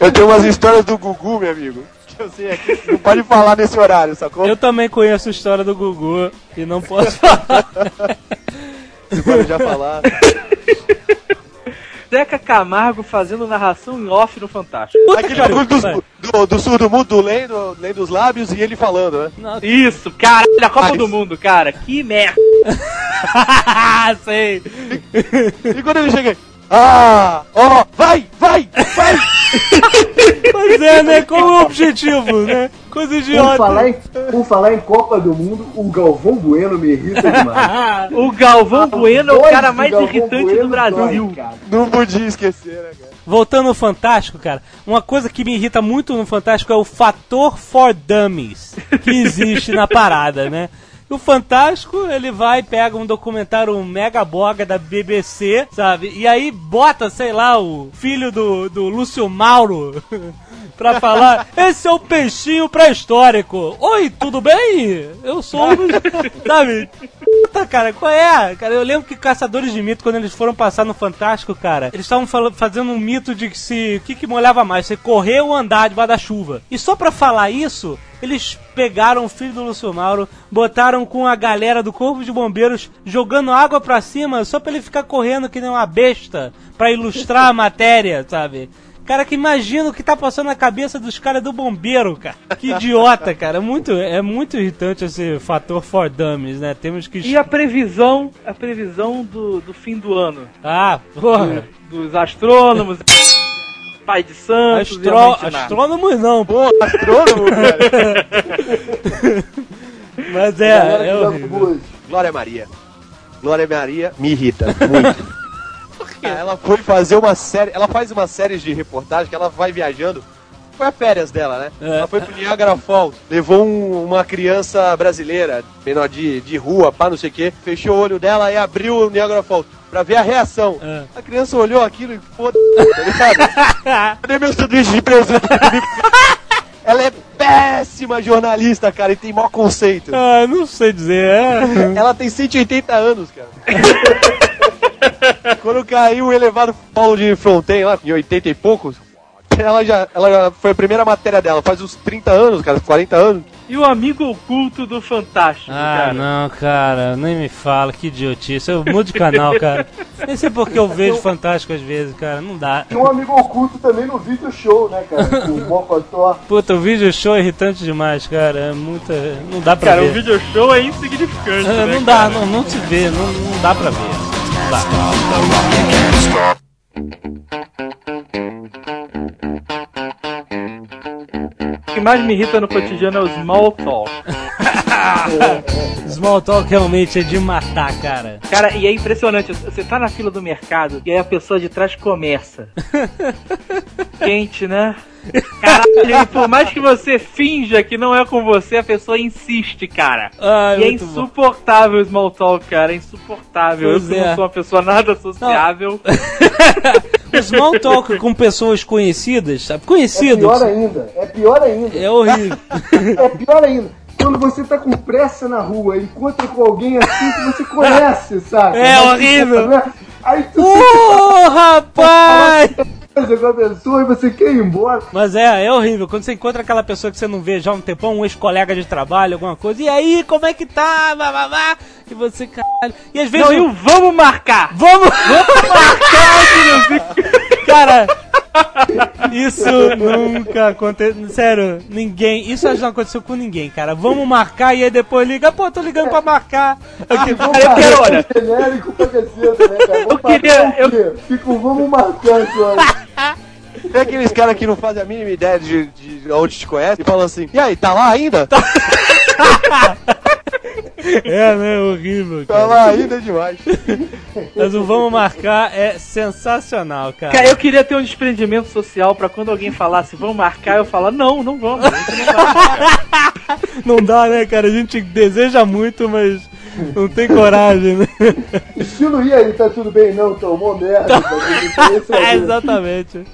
Eu tenho umas histórias do Gugu, meu amigo. Eu. Não pode falar nesse horário, sacou? Eu também conheço a história do Gugu e não posso falar. Você pode já falar. Zeca Camargo fazendo narração em off no Fantástico. Puta Aquele vai. dos- do, do surdo mudo, lendo, lendo os lábios e ele falando, né? Não, Isso, caralho, a Copa Mas- do Mundo, cara. Que merda. sei. E quando ele chega, ah, ó, vai, vai, vai! Pois é, né? Qual é o objetivo, né? Coisa Por idiota. falar, em, por falar em Copa do Mundo, o Galvão Bueno me irrita demais. Ah, O Galvão Bueno é o cara mais Galvão irritante Bueno do Brasil. dói, cara. Não podia esquecer, né, cara? Voltando ao Fantástico, cara, uma coisa que me irrita muito no Fantástico é o fator for dummies que existe na parada, né? O Fantástico, ele vai, pega um documentário mega boga da BBC, sabe? E aí bota, sei lá, o filho do, do Lúcio Mauro pra falar: Esse é o peixinho pré-histórico. Oi, tudo bem? Eu sou. o- sabe? Puta, cara, qual é? Cara, eu lembro que Caçadores de Mito, quando eles foram passar no Fantástico, cara, eles estavam fazendo um mito de que se. O que, que molhava mais? Se correr ou andar debaixo da chuva. E só pra falar isso, eles pegaram o filho do Lúcio Mauro, botaram com a galera do Corpo de Bombeiros jogando água pra cima só pra ele ficar correndo que nem uma besta pra ilustrar a matéria, sabe? Cara, que imagina o que tá passando na cabeça dos caras do bombeiro, cara. Que idiota, cara. É muito, é muito irritante esse fator for dummies, né? Temos que. E a previsão, a previsão do, do fim do ano. Ah, porra. Dos astrônomos, pai de santos, Astro... Astrônomos não, pô. Astrônomo, cara. Mas é, é. Glória Maria. Glória Maria me irrita muito. Ah, ela foi fazer uma série, ela faz uma série de reportagem que ela vai viajando. Foi a férias dela, né? É. Ela foi pro Niagara Falls, levou um- uma criança brasileira, menor de, de rua, pá, não sei o quê, fechou o olho dela e abriu o Niagara Falls pra ver a reação. É. A criança olhou aquilo e foda tá ligado? Cadê meu sanduíche de presunto? Ela é péssima jornalista, cara, e tem mau conceito. Ah, não sei dizer. É. Ela tem 180 anos, cara. Quando caiu o elevado Paulo de Fronten lá, em 80 e poucos, ela já, ela já foi a primeira matéria dela, faz uns 30 anos, cara, 40 anos. E o amigo oculto do Fantástico, Ah, cara. não, cara, nem me fala, que idiotice. Eu mudo de canal, cara. Nem sei porque eu vejo Fantástico às vezes, cara, não dá. Tinha um amigo oculto também no vídeo show, né, cara? O Mocotó. Puta, o vídeo show é irritante demais, cara. É muita. Não dá pra Cara, ver. o video show é insignificante, É, né, não dá, não, não se vê, não, não dá pra ver. O que mais me irrita no cotidiano é o small talk. Small talk realmente é de matar, cara. Cara, e é impressionante. Você tá na fila do mercado e aí a pessoa de trás começa. Quente, né? Caralho, e por mais que você finja que não é com você, a pessoa insiste, cara. Ai, e é insuportável o small talk, cara. É insuportável. Pois eu é. não sou uma pessoa nada sociável. O small talk com pessoas conhecidas, sabe? É Conhecidos. pior ainda, é pior ainda. É horrível. É pior ainda. Quando você tá com pressa na rua, encontra com alguém assim que você conhece, sabe? É Mas, horrível. né? Aí tu Ô, rapaz! com a pessoa e você quer ir embora. Mas é, é horrível. Quando você encontra aquela pessoa que você não vê já há um tempão, um ex-colega de trabalho, alguma coisa, e aí, como é que tá? Vá, vá, vá. E você, caralho. E às vezes. Não, e o vamos marcar! Vamos! Marcar, Cara, isso nunca aconteceu. Sério, ninguém. Isso já não aconteceu com ninguém, cara. Vamos marcar e aí depois liga. Pô, tô ligando pra marcar. Ok, Vamos eu quero, olha. genérico pra caceta, né, cara? Vamos queria- marcar o quê? Fica um vamos marcar, cara. Tem aqueles caras que não fazem a mínima ideia de, de onde te conhece e falam assim, e aí, tá lá ainda? É, né? Horrível, Tá cara. lá ainda demais. Mas o vamos marcar é sensacional, cara. Cara, eu queria ter um desprendimento social pra quando alguém falasse vamos marcar, eu falar não, não vamos. não marcar." Não dá, né, cara? A gente deseja muito, mas não tem coragem, né? Estilo, e aí, tá tudo bem? Não, tomou merda. tá É, é exatamente.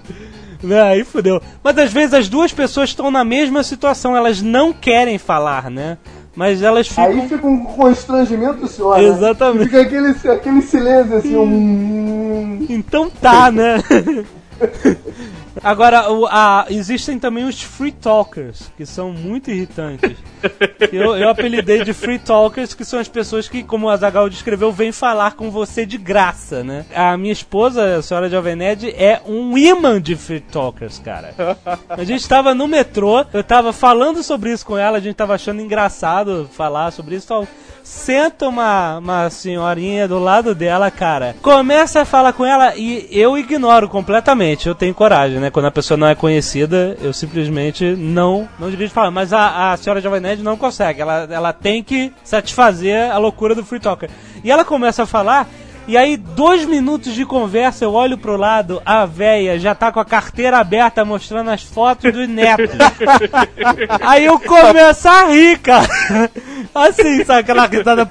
Né, aí fudeu. Mas às vezes as duas pessoas estão na mesma situação, elas não querem falar, né? Mas elas ficam. Aí fica um constrangimento só, né? Exatamente. Fica aquele, aquele silêncio assim, um... Então tá, né? Agora, o- a- existem também os free talkers, que são muito irritantes. Eu, eu apelidei de free talkers, que são as pessoas que, como o Azagal descreveu, vêm falar com você de graça, né? A minha esposa, a senhora Jovem Nerd, é um imã de free talkers, cara. A gente tava no metrô, eu tava falando sobre isso com ela, a gente tava achando engraçado falar sobre isso. Tal. Senta uma, uma senhorinha do lado dela, cara. Começa a falar com ela e eu ignoro completamente. Eu tenho coragem, né? Quando a pessoa não é conhecida, eu simplesmente não, não dirijo falar. Mas a, a senhora Jovem Nerd não consegue. Ela, ela tem que satisfazer a loucura do Free Talker. E ela começa a falar. E aí, dois minutos de conversa, eu olho pro lado, a véia já tá com a carteira aberta mostrando as fotos dos netos. aí eu começo a rir, cara. Assim, sabe aquela risada.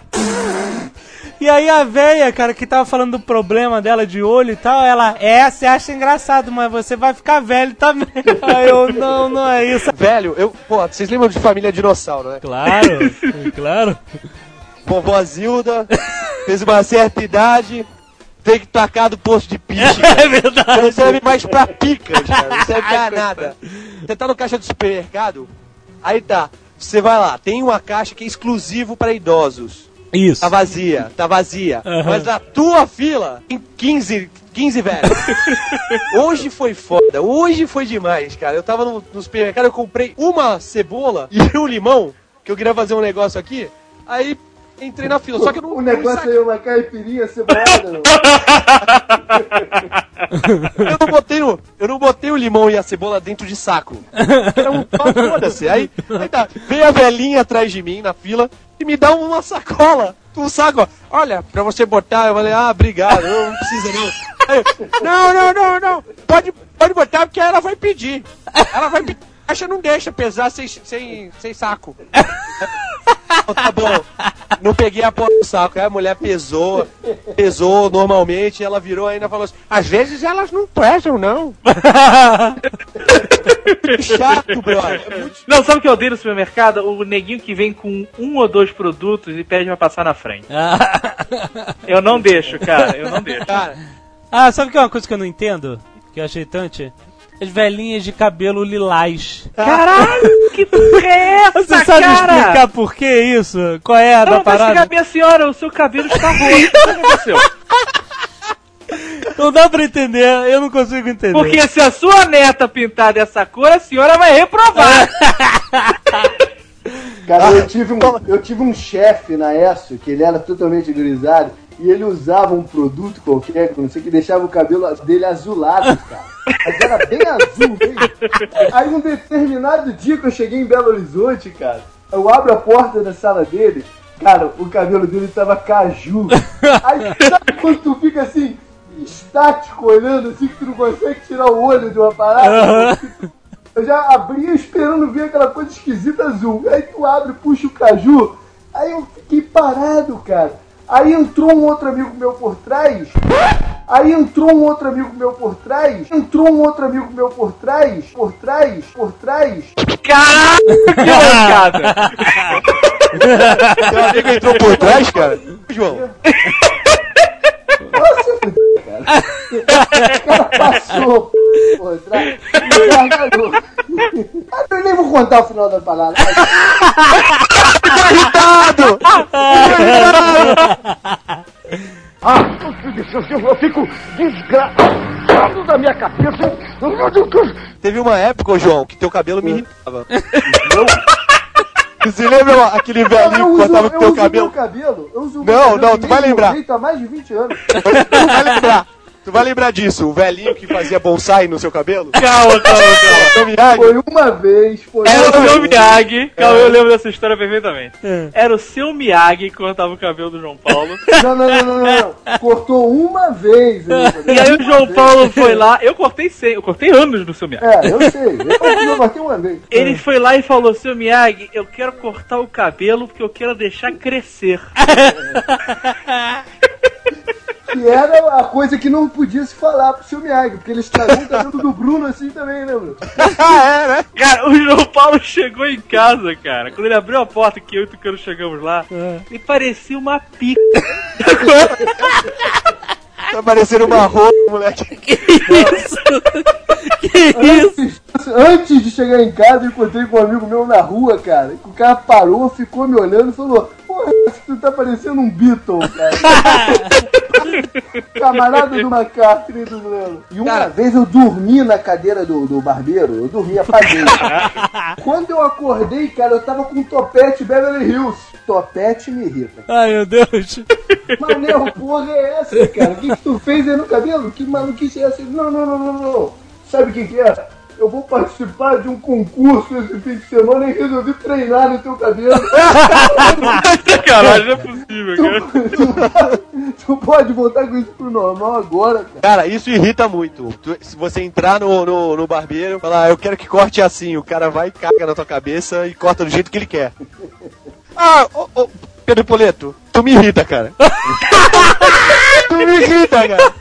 E aí a véia, cara, que tava falando do problema dela de olho e tal, ela, é, você acha engraçado, mas você vai ficar velho também. Aí eu, não, não é isso. Velho, eu, pô, vocês lembram de Família Dinossauro, né? Claro, claro. Vovó Zilda fez uma certa idade, tem que tacar do posto de cara. É verdade. Não serve mais pra picas, cara. Não serve pra nada. Você tá no caixa do supermercado, aí tá. Você vai lá, tem uma caixa que é exclusivo pra idosos. Isso. Tá vazia, tá vazia. Aham. Mas a tua fila tem 15, 15 velhos. Hoje foi foda, hoje foi demais, cara. Eu tava no, no supermercado, eu comprei uma cebola e um limão, que eu queria fazer um negócio aqui. Aí entrei na fila, só que eu não. O negócio aí é uma caipirinha cebolada, não. Eu não botei no, eu não botei o limão e a cebola dentro de saco. Era um foda-se. Aí, aí tá, veio a velhinha atrás de mim na fila e me dá uma sacola. Um saco, ó. olha, pra você botar, eu falei, ah, obrigado, eu não precisa não. Aí, não, não, não, não, pode, pode botar porque ela vai pedir. Ela vai pedir, a caixa não deixa pesar sem, sem, sem saco. Tá bom. Não peguei a porra do saco. Aí a mulher pesou, pesou normalmente, ela virou ainda e falou assim: às vezes elas não pesam, não. Chato, brother. É muito Não, sabe o que eu odeio no supermercado? O neguinho que vem com um ou dois produtos e pede pra passar na frente. Eu não deixo, cara, eu não deixo. cara. Ah, sabe que é uma coisa que eu não entendo? Que eu achei tante? As velhinhas de cabelo lilás. Caralho, que porra é essa, Você sabe cara? explicar por que isso? Qual é a da Não, vai chegar parada? minha senhora, o seu cabelo está roxo. O que aconteceu? Não dá pra entender, eu não consigo entender. Porque se a sua neta pintar dessa cor, a senhora vai reprovar. Cara, eu tive um, eu tive um chefe na ESSO que ele era totalmente grisalho e ele usava um produto qualquer, não sei, que deixava o cabelo dele azulado, cara. Mas era bem azul mesmo. Aí um determinado dia que eu cheguei em Belo Horizonte, cara, eu abro a porta da sala dele, cara, o cabelo dele tava caju. Aí sabe quando tu fica assim, estático olhando assim, que tu não consegue tirar o olho de uma parada? Eu já abria esperando ver aquela coisa esquisita azul. Aí tu abre, puxa o caju. Aí eu fiquei parado, cara. Aí entrou um outro amigo meu por trás. Aí entrou um outro amigo meu por trás. Entrou um outro amigo meu por trás. Por trás, por trás. Caralho! Que mancada! Teu amigo entrou por trás, cara? João. Nossa, cara. O cara passou por trás e gargalhou. Eu nem vou contar o final da palavra. Eu fico desgraçado da minha cabeça. Teve uma época, João, que teu cabelo me irritava. Você lembra aquele velhinho eu que cortava eu com teu uso cabelo? cabelo. Eu uso Não, meu cabelo não, tu vai lembrar. o há mais de 20 anos. Tu vai lembrar. Tu vai lembrar disso, o velhinho que fazia bonsai no seu cabelo? Calma, calma, calma. Seu Miyagi? Foi uma vez, foi Era o uma seu vez. Miyagi, calma, eu lembro dessa história perfeitamente. Era o seu Miyagi que cortava o cabelo do João Paulo. Não, não, não, não, não, não. Cortou uma vez. E aí o João vez. Paulo foi lá, eu cortei 100, eu cortei anos no seu Miyagi. É, eu sei. Eu cortei uma vez. Ele foi lá e falou, seu Miyagi, eu quero cortar o cabelo porque eu quero deixar crescer. Que era a coisa que não podia se falar pro seu Miyagi, porque ele estragou o cabelo do Bruno assim também, lembra? Ah, é, né? Cara, o João Paulo chegou em casa, cara. Quando ele abriu a porta, que eu e o Tucano chegamos lá, ele parecia uma pica. Tá parecendo uma roupa, moleque. Antes, antes de chegar em casa, eu encontrei com um amigo meu na rua, cara. O cara parou, ficou me olhando e falou: Porra, tu tá parecendo um Beatle, cara. Camarada do McCartney do Leno. E uma Cara. vez eu dormi na cadeira do, do barbeiro, eu dormi, apaguei. Quando eu acordei, cara, eu tava com um topete Beverly Hills. Topete me irrita. Ai, meu Deus. Maneiro, porra é essa, cara? O que, que tu fez aí no cabelo? Que maluquice é essa? Não, não, não, não, não. Sabe o que, que é? Eu vou participar de um concurso esse fim de semana e resolvi treinar no teu cabelo. Caralho, não é possível, cara. tu, tu pode voltar com isso pro normal agora, cara. Cara, isso irrita muito. Tu- se você entrar no, no, no barbeiro e falar, "Ah, eu quero que corte assim, o cara vai e caga na tua cabeça e corta do jeito que ele quer. Ah, ô, ô, Pedro Poleto, tu me irrita, cara. tu me irrita, cara.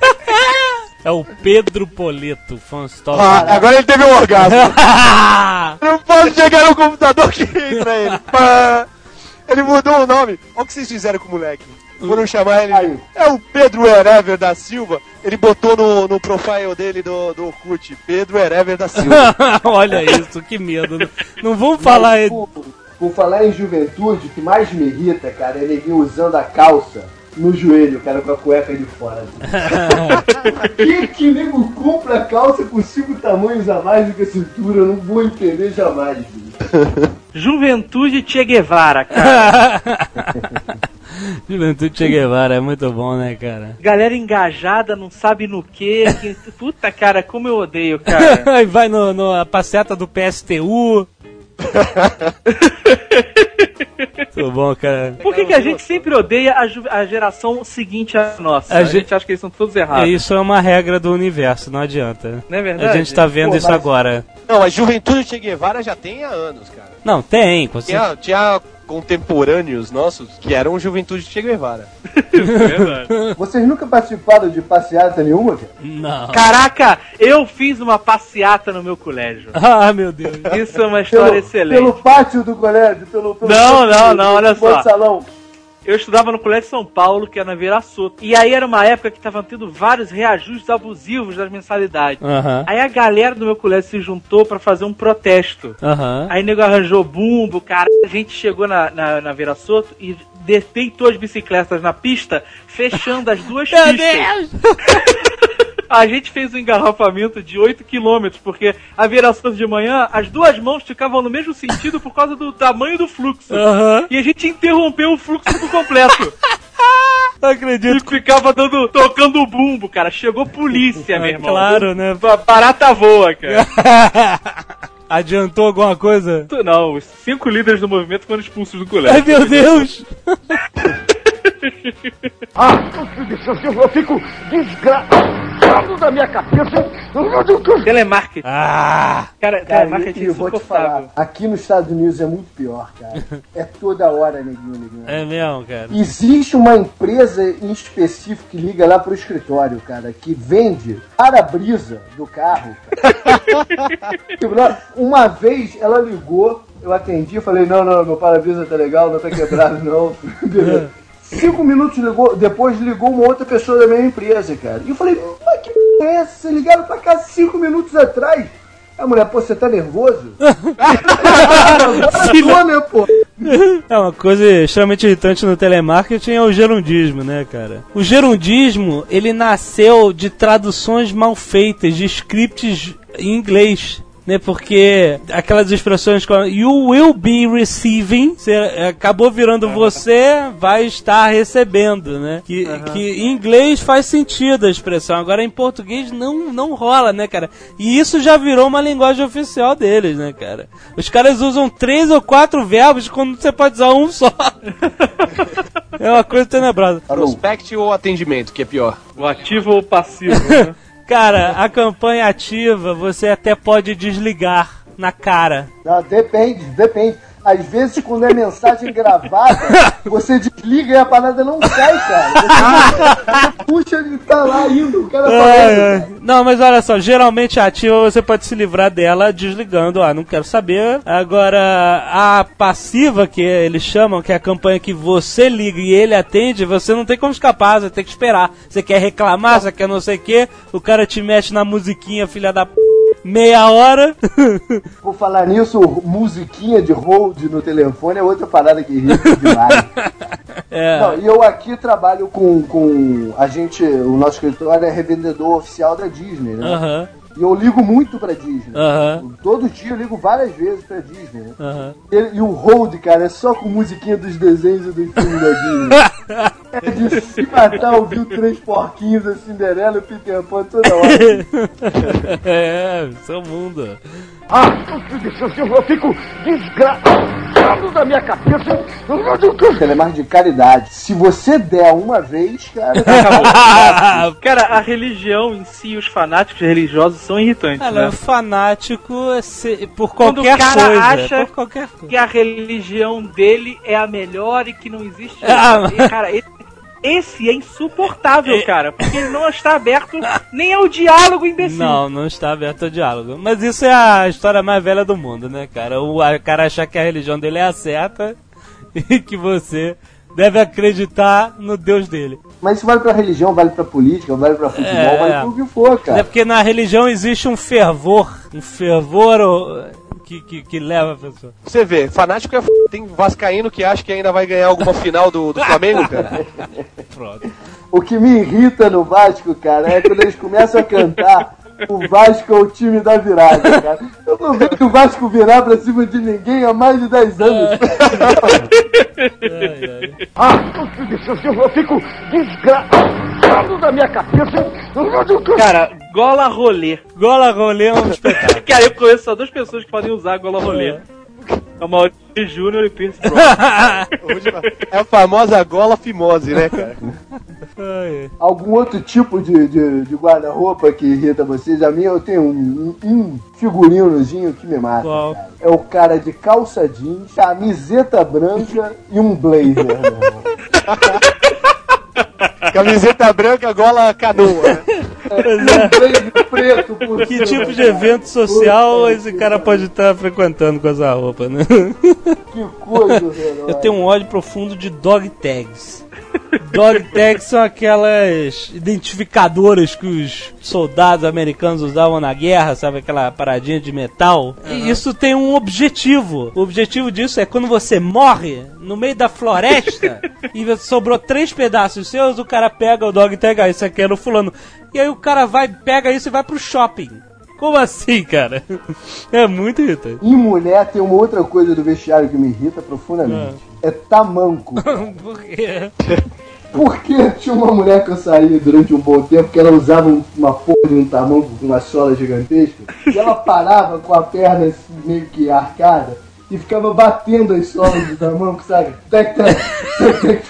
É o Pedro Poleto, fanstop. Ah, agora ele teve um orgasmo. Não posso chegar no computador que entra ele. Ele mudou o nome. Olha o que vocês fizeram com o moleque. Foram chamar ele. Aí. É o Pedro Erever da Silva. Ele botou no, no profile dele do, do Orkut. Pedro Erever da Silva. Olha isso, que medo. Não vamos falar. Mas, Por, por falar em juventude, o que mais me irrita, cara, é neguinho usando a calça no joelho, cara, com a cueca de fora. que que nego compra a calça com cinco tamanhos a mais do que a cintura? Eu não vou entender jamais, bicho. Juventude Che Guevara, cara. Juventude Che Guevara é muito bom, né, cara? Galera engajada, não sabe no quê. que- Puta, cara, como eu odeio, cara. Vai no, no a passeata do PSTU. Muito bom, cara. Por que, que a gente sempre odeia a, a geração seguinte à nossa? A A, gente- gente acha que eles são todos É, errados. isso é uma regra do universo, não adianta. Não é verdade? A gente tá vendo Pô, isso mas- agora. Não, a Juventude Che Guevara já tem há anos, cara. Não, tem, com certeza. Tinha, tinha contemporâneos nossos que eram Juventude Che Guevara. Verdade. Vocês nunca participaram de passeata nenhuma, cara? Não. Caraca, eu fiz uma passeata no meu colégio. Ah, meu Deus. Isso é uma história excelente. pelo pátio do colégio, pelo... pelo Não, não, não, olha pelo só. salão. Eu estudava no Colégio São Paulo, que era na Vira Soto. E aí era uma época que estavam tendo vários reajustes abusivos das mensalidades. Aham. Aí a galera do meu colégio se juntou pra fazer um protesto. Aham. Aí o nego arranjou bumbo, cara. A gente chegou na, na, na Vera Soto e de- deitou as bicicletas na pista, fechando as duas Meu pistas. Deus! A gente fez um engarrafamento de 8 km, porque a Vera Soto de manhã, as duas mãos ficavam no mesmo sentido por causa do tamanho do fluxo. Aham. E a gente interrompeu o fluxo por completo. Não E acredito. ficava dando, tocando o bumbo, cara. Chegou polícia, meu É, irmão. claro, né? Ba- Barata voa, cara. Adiantou alguma coisa? Não, os cinco líderes do movimento foram expulsos do colégio. Ai, meu Deus! Ah, eu fico desgraçado Telemarketing. Ah! Cara, Cara, telemarketing e eu vou te falar, aqui nos Estados Unidos é muito pior, cara. É toda hora, neguinho, neguinho. É mesmo, cara. Existe uma empresa em específico que liga lá pro escritório, cara, que vende para-brisa do carro. cara. Tipo, uma vez ela ligou, eu atendi, eu falei, não, não, meu para-brisa tá legal, não tá quebrado, não. Cinco minutos ligou, depois ligou uma outra pessoa da mesma empresa, cara. E eu falei, mas que p é essa? Vocês ligaram pra cá cinco minutos atrás? A mulher, pô, você tá nervoso? Agora né, pô? É uma coisa extremamente irritante no telemarketing é o gerundismo, né, cara? O gerundismo, ele nasceu de traduções mal feitas de scripts em inglês. Né, porque aquelas expressões como you will be receiving você, é, acabou virando você vai estar recebendo, né? Que, que em inglês faz sentido a expressão, agora em português não, não rola, né, cara? E isso já virou uma linguagem oficial deles, né, cara? Os caras usam três ou quatro verbos quando você pode usar um só. é uma coisa tenebrosa. Prospect ou atendimento, que é pior? O ativo ou o passivo, né? Cara, a campanha ativa você até pode desligar na cara. Não, depende, depende. Às vezes, quando é mensagem gravada, você desliga e a parada não sai, cara. Você, puxa e tá lá indo, o cara falando. ai. Não, mas olha só, geralmente a ativa você pode se livrar dela desligando, ah, não quero saber. Agora, a passiva, que eles chamam, que é a campanha que você liga e ele atende, você não tem como escapar, você tem que esperar. Você quer reclamar, você quer não sei o que, o cara te mexe na musiquinha, filha da p... meia hora. Por falar nisso, musiquinha de hold no telefone é outra parada que irrita demais. é. Não, e eu aqui trabalho com, com. A gente. O nosso escritório é revendedor oficial da Disney, né? Aham, E eu ligo muito pra Disney. aham, Todo dia eu ligo várias vezes pra Disney, né? aham. E, e o hold, cara, é só com musiquinha dos desenhos e dos filmes da Disney. É de se matar ouvir o Três Porquinhos, a Cinderela e o Peter Pan toda hora. é, seu mundo. Telemar de caridade. Se você der uma vez, cara. Cara, a religião em si, os fanáticos religiosos são irritantes, Cara, né? o fanático é se- por Quando qualquer o cara coisa. acha qualquer coisa. Que a religião dele é a melhor e que não existe. Ah, cara, esse, esse é insuportável, cara, porque ele não está aberto nem ao diálogo imbecil. Não, não está aberto ao diálogo. Mas isso é a história mais velha do mundo, né, cara? O cara achar que a religião dele é a certa e que você deve acreditar no Deus dele. Mas isso vale pra religião, vale pra política, vale pra futebol, É. vale pro que for, É cara. porque na religião existe um fervor, um fervor que, que, que leva a pessoa. Você vê, fanático é f... Tem vascaíno que acha que ainda vai ganhar alguma final do, do Flamengo, cara. Pronto. O que me irrita no Vasco, cara, é quando eles começam a cantar. O Vasco é o time da virada, cara. Eu não vejo o Vasco virar pra cima de ninguém há mais de 10 anos. Ai, ai. Cara, gola rolê. Gola rolê é um espetáculo. Cara, eu conheço só duas pessoas que podem usar gola rolê. É o Maurício Júnior e Pierce. É a famosa gola fimose, né, cara? Algum outro tipo de, de, de guarda-roupa que irrita vocês? A minha eu tenho um, um, um figurinozinho que me mata. É o cara de calça jeans, camiseta branca e um blazer, meu irmão. Camiseta branca, gola canoa, blazer preto por Que tipo de evento social esse cara pode estar frequentando com essa roupa, né? Que coisa, velho. Eu tenho um ódio profundo de dog tags. Dog tags são aquelas identificadoras que os soldados americanos usavam na guerra, sabe? Aquela paradinha de metal. E isso tem um objetivo. O objetivo disso é quando você morre no meio da floresta e sobrou três pedaços seus, o cara pega o dog tag, ah, isso aqui era o fulano. E aí o cara vai, pega isso e vai pro shopping. Como assim, cara? É muito irritante. Em mulher tem uma outra coisa do vestiário que me irrita profundamente. É tamanco. Por quê? Porque tinha uma mulher que eu saí durante um bom tempo que ela usava um- uma porra de um tamanco com uma sola gigantesca e ela parava com a perna assim, meio que arcada e ficava batendo as solas do tamanco, sabe? Tec, tec, tec,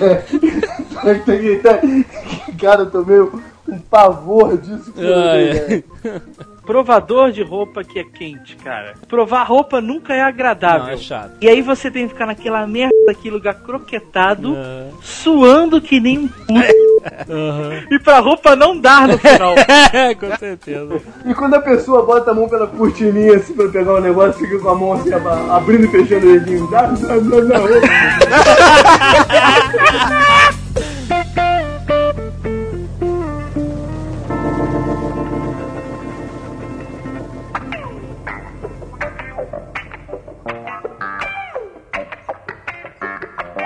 tec, tec, tec. Cara, eu tomei um pavor disso. né? Provador de roupa que é quente, cara. Provar roupa nunca é agradável. Não, é chato. E aí você tem que ficar naquela merda daquele lugar croquetado, suando que nem um puto. Aham. E pra roupa não dar no final. É, com certeza. E quando a pessoa bota a mão pela cortininha assim pra pegar o negócio, fica com a mão assim, abrindo e fechando o dedinho. Dá, dá, dá, dá.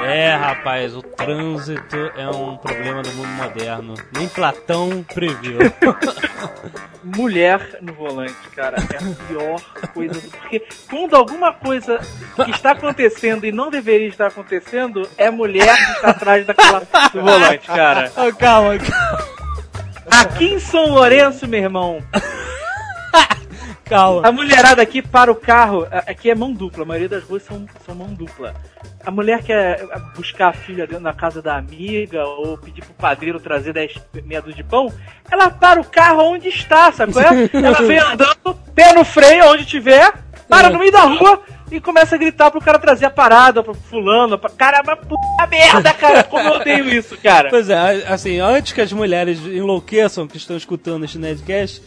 É, rapaz, o trânsito é um problema do mundo moderno. Nem Platão previu. Mulher no volante, cara, é a pior coisa do. Porque quando alguma coisa que está acontecendo e não deveria estar acontecendo, é mulher que está atrás daquela do volante, cara. Ô, calma, calma, Aqui em São Lourenço, meu irmão, calma. a mulherada aqui para o carro, aqui é mão dupla, a maioria das ruas são, são mão dupla. A mulher quer buscar a filha da casa da amiga ou pedir pro padreiro trazer 10 meia de pão, ela para o carro onde está, sabe qual é? Ela vem andando, pé no freio, onde tiver, para no meio da rua e começa a gritar pro cara trazer a parada, pro fulano. Pra... Cara, mas puta merda, cara, como eu odeio isso, cara. Pois é, assim, antes que as mulheres enlouqueçam que estão escutando este Nerdcast,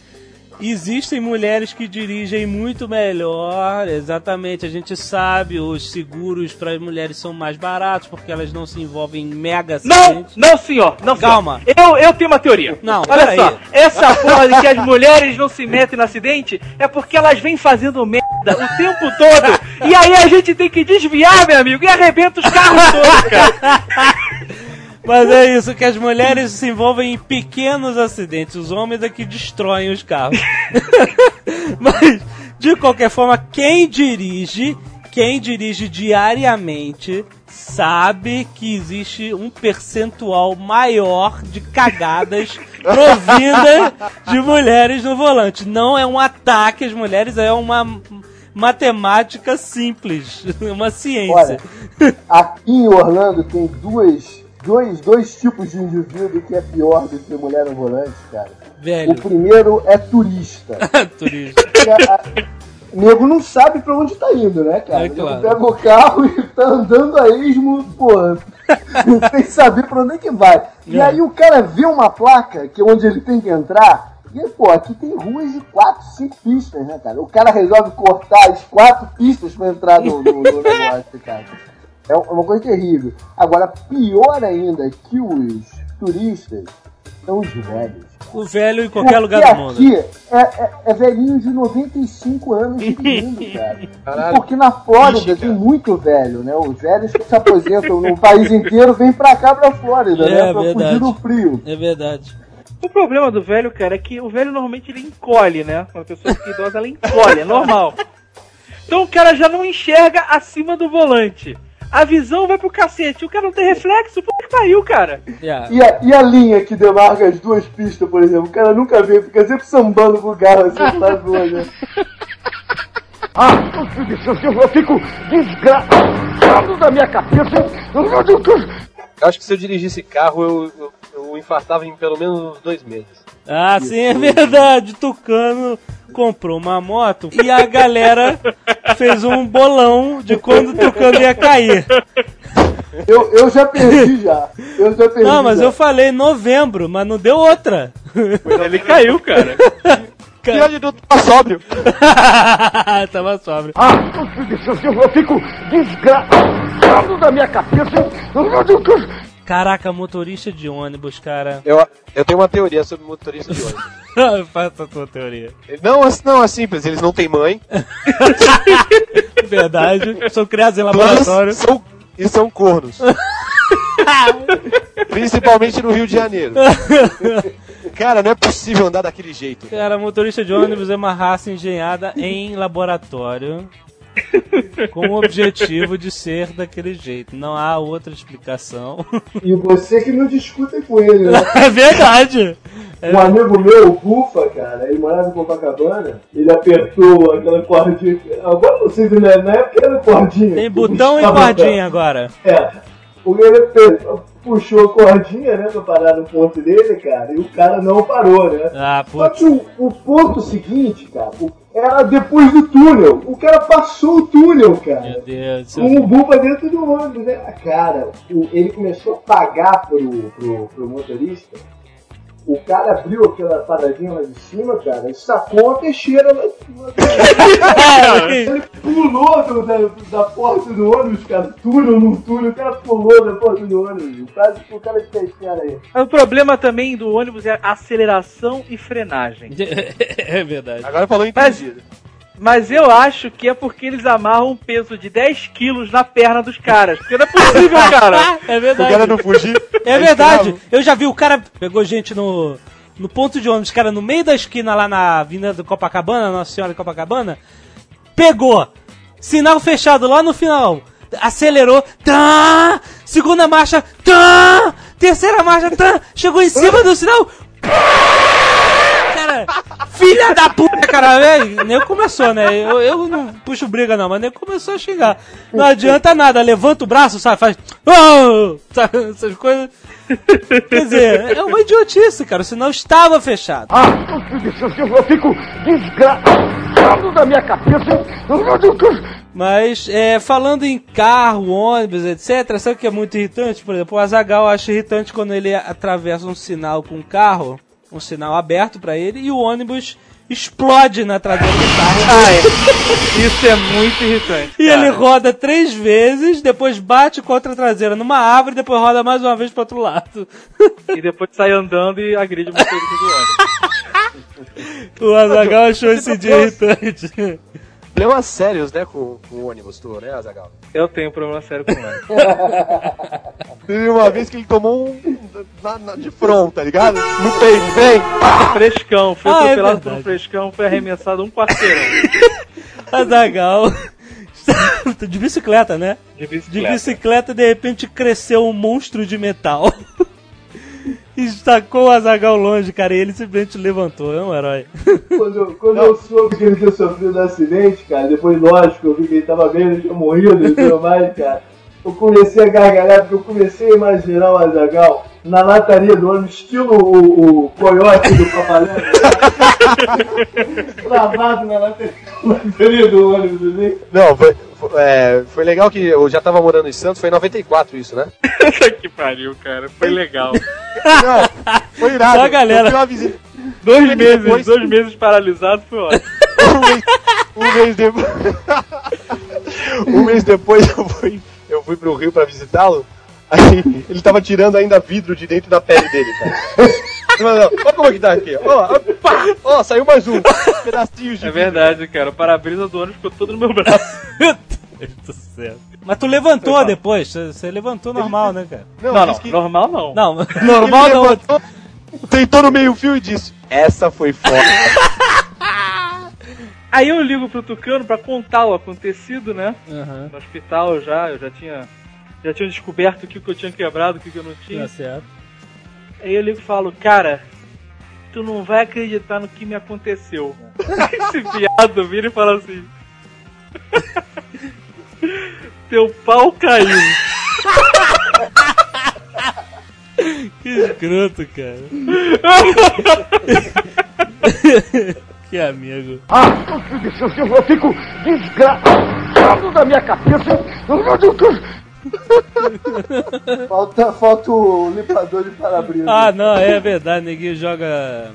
existem mulheres que dirigem muito melhor, exatamente. A gente sabe, os seguros para as mulheres são mais baratos porque elas não se envolvem em mega Não, acidentes. não, senhor, não, senhor. Calma. Eu, eu tenho uma teoria. Não, olha só. Essa porra de que as mulheres não se metem no acidente é porque elas vêm fazendo merda o tempo todo. E aí a gente tem que desviar, meu amigo, e arrebenta os carros todos, cara. Mas é isso, que as mulheres se envolvem em pequenos acidentes, os homens é que destroem os carros. Mas, de qualquer forma, quem dirige, quem dirige diariamente, sabe que existe um percentual maior de cagadas provindas de mulheres no volante. Não é um ataque às mulheres, é uma matemática simples, uma ciência. Olha, aqui em Orlando tem duas, dois, dois tipos de indivíduo que é pior do que mulher no volante, cara. Velho, O primeiro é turista. turista. O nego não sabe pra onde tá indo, né, cara? É claro. pega o carro e tá andando a esmo, pô, sem saber pra onde é que vai. E É. aí o cara vê uma placa, que é onde ele tem que entrar, e pô, aqui tem ruas de 4, 5 pistas, né, cara? O cara resolve cortar as quatro pistas pra entrar no, no, no negócio, cara. É uma coisa terrível. Agora, pior ainda que os turistas são os velhos. O velho em qualquer Porque lugar do mundo. aqui é, é, é velhinho de 95 anos dirigindo, cara. Caralho. Porque na Flórida tem muito velho, né? Os velhos que se aposentam no país inteiro vêm pra cá, pra Flórida, É, né? Pra verdade. fugir do frio. É verdade. O problema do velho, cara, é que o velho normalmente ele encolhe, né? Uma pessoa que é idosa, ela encolhe, é normal. Então o cara já não enxerga acima do volante. A visão vai pro cacete. O cara não tem reflexo, puta que pariu, cara. Yeah. E a, e a linha que demarca as duas pistas, por exemplo, o cara nunca vê, fica sempre sambando com o carro assim, lá duas, né? Ah, eu fico desgraçado da minha cabeça. Eu acho que se eu dirigisse carro, eu, eu, eu infartava em pelo menos uns dois meses. Ah, sim, é verdade. Tucano comprou uma moto e a galera fez um bolão de quando o Tucano ia cair. Eu, eu já perdi já. Eu já perdi. Não, mas já. eu falei novembro, mas não deu outra. Ele caiu, cara. Pior de tudo, tá sóbrio. Tava sóbrio. Ah, eu fico desgraçado da minha cabeça. Caraca, motorista de ônibus, cara. Eu, eu tenho uma teoria sobre motorista de ônibus. Faça a tua teoria. Não, assim- não é simples, eles não têm mãe. Verdade. São criados em laboratório. são, e são cornos. Principalmente no Rio de Janeiro. Cara, não é possível andar daquele jeito. Cara, motorista de ônibus é uma raça engenhada em laboratório com o objetivo de ser daquele jeito. Não há outra explicação. E você que não discuta com ele, né? É verdade. Um amigo meu, o Bufa, cara, ele morava em Copacabana, ele apertou aquela cordinha. Agora não sei se na época era cordinha. Tem botão e cordinha agora. É. O ele apertou, puxou a cordinha, né, pra parar no ponto dele, cara, e o cara não parou, né? Ah, Só que o, o ponto seguinte, cara, o- era depois do túnel. O cara passou o túnel, cara. Meu Deus do céu. Com o Buba dentro do ônibus, né? Cara, o- ele começou a pagar pro, pro, pro motorista. O cara abriu aquela paradinha lá de cima, cara, e sacou a peixeira lá de cima. cara. Ele pulou do- da, da porta do ônibus, cara. Túnel no túnel, o cara pulou da porta do ônibus. Quase o cara de peixeira aí. O problema também do ônibus é aceleração e frenagem. É verdade. Agora falou em Mas- Mas eu acho que é porque eles amarram um peso de 10 quilos na perna dos caras. Porque não é possível, cara. É O verdade. cara não fugir. É verdade. Eu já vi o cara pegou gente no no ponto de ônibus, cara, no meio da esquina lá na Avenida do Copacabana, Nossa Senhora de Copacabana, pegou sinal fechado lá no final. Acelerou, tá! Segunda marcha, tá! Terceira marcha, tá! Chegou em cima do sinal. Cara, filha da puta, cara, velho. Nem começou, né? Eu, eu não puxo briga, não, mas nem começou a xingar. Não adianta nada, levanta o braço, sabe? Faz. "Oh!" sabe? Essas coisas. Quer dizer, é uma idiotice, cara. O sinal estava fechado. Eu fico desgraçado da minha cabeça. Mas, é, falando em carro, ônibus, etc., sabe o que é muito irritante? Por exemplo, o Azagal acha irritante quando ele atravessa um sinal com um carro, um sinal aberto pra ele, e o ônibus explode na traseira do carro. Ah, é. Isso é muito irritante. E cara. ele roda três vezes, depois bate contra a traseira numa árvore, depois roda mais uma vez pro outro lado. E depois sai andando e agride o motorista do ônibus. O Azagal achou esse dia irritante. Problemas sérios, né, com, com o ônibus, tu, né, Azagal? Eu tenho um problema sério com o ônibus. Teve uma vez que ele tomou um na- na- de front, tá ligado? No peito, vem! Frescão, foi Ah, é atropelado por um frescão, foi arremessado um quarteirão Azagal. De bicicleta, né? de De bicicleta. bicicleta, de repente cresceu um monstro de metal. Estacou o Azagal longe, cara, e ele simplesmente levantou. É um herói. Quando, quando eu soube que ele tinha sofrido um acidente, cara, depois, lógico, eu vi que ele tava bem, ele tinha morrido e tudo mais, cara. Eu comecei a gargalhar, porque eu comecei a imaginar o Azagal na lataria do ônibus, estilo o, o coiote do Papalé. Travado na lataria, lataria do ônibus, assim. Não, foi, foi, é, foi legal que eu já tava morando em Santos, foi em 94 isso, né? Que pariu, cara. Foi legal. Não, foi irado. Só a galera. Dois meses, Depois- dois meses paralisado foi ótimo. um mês, um mês depois. um mês depois eu fui, eu fui pro Rio pra visitá-lo. Aí ele tava tirando ainda vidro de dentro da pele dele, cara. Não, não, Olha como é que tá aqui. Ó, ó, ó, saiu mais um. Pedacinhos de É vidro. verdade, cara. O para-brisa do ônibus ficou todo no meu braço. Meu Deus do céu. Mas tu levantou depois, você levantou normal, né, cara? Não, Não, não. que Normal não. Não, ele normal não. levantou, Deitou no meio fio e disse: Essa foi foda. Aí eu ligo pro Tucano pra contar o acontecido, né? Aham, No hospital já, eu já tinha. Já tinha descoberto o que, que eu tinha quebrado, o que, que eu não tinha. tá certo. Aí eu ligo e falo, cara, tu não vai acreditar no que me aconteceu. Esse viado vira e fala assim. Teu pau caiu. Que escroto, cara. que amigo. Eu fico desgraçado da minha cabeça. Falta, falta o limpador de para-brisa. Ah, não, é verdade, neguinho joga.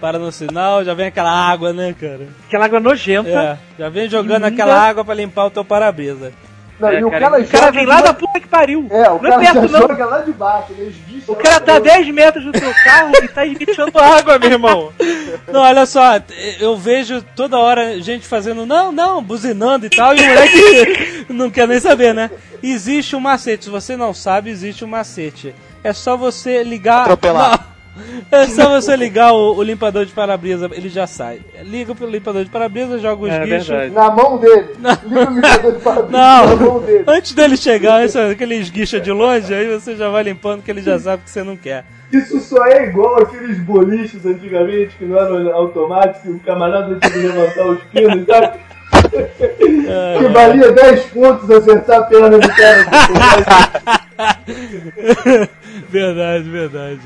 Para no sinal, já vem aquela água, né, cara? Aquela água nojenta. É, já vem jogando aquela água pra limpar o teu para-brisa. Não, É, e o cara, cara, o cara vem lá da puta que pariu. É, o não cara é perto, já não. joga lá de baixo, ele esguicha O cara tá a do- 10 metros do teu carro e tá esguichando água, meu irmão. Não, olha só, eu vejo toda hora gente fazendo não, não, buzinando e tal, e o moleque não quer nem saber, né? Existe um macete, se você não sabe, existe um macete. É só você ligar. Atropelar. Não. É só você ligar o, o limpador de para-brisa, ele já sai. Liga pro limpador de para-brisa, joga os É guichos. verdade. Na mão dele. Liga o limpador de para-brisa Não, na mão dele. antes dele chegar, esse- aquele esguicha de longe, aí você já vai limpando que ele já sabe que você não quer. Isso só é igual aqueles boliches antigamente que não eram automáticos, o camarada tinha que levantar os pinos, sabe? É, Que valia 10 pontos acertar a perna do cara. verdade, verdade.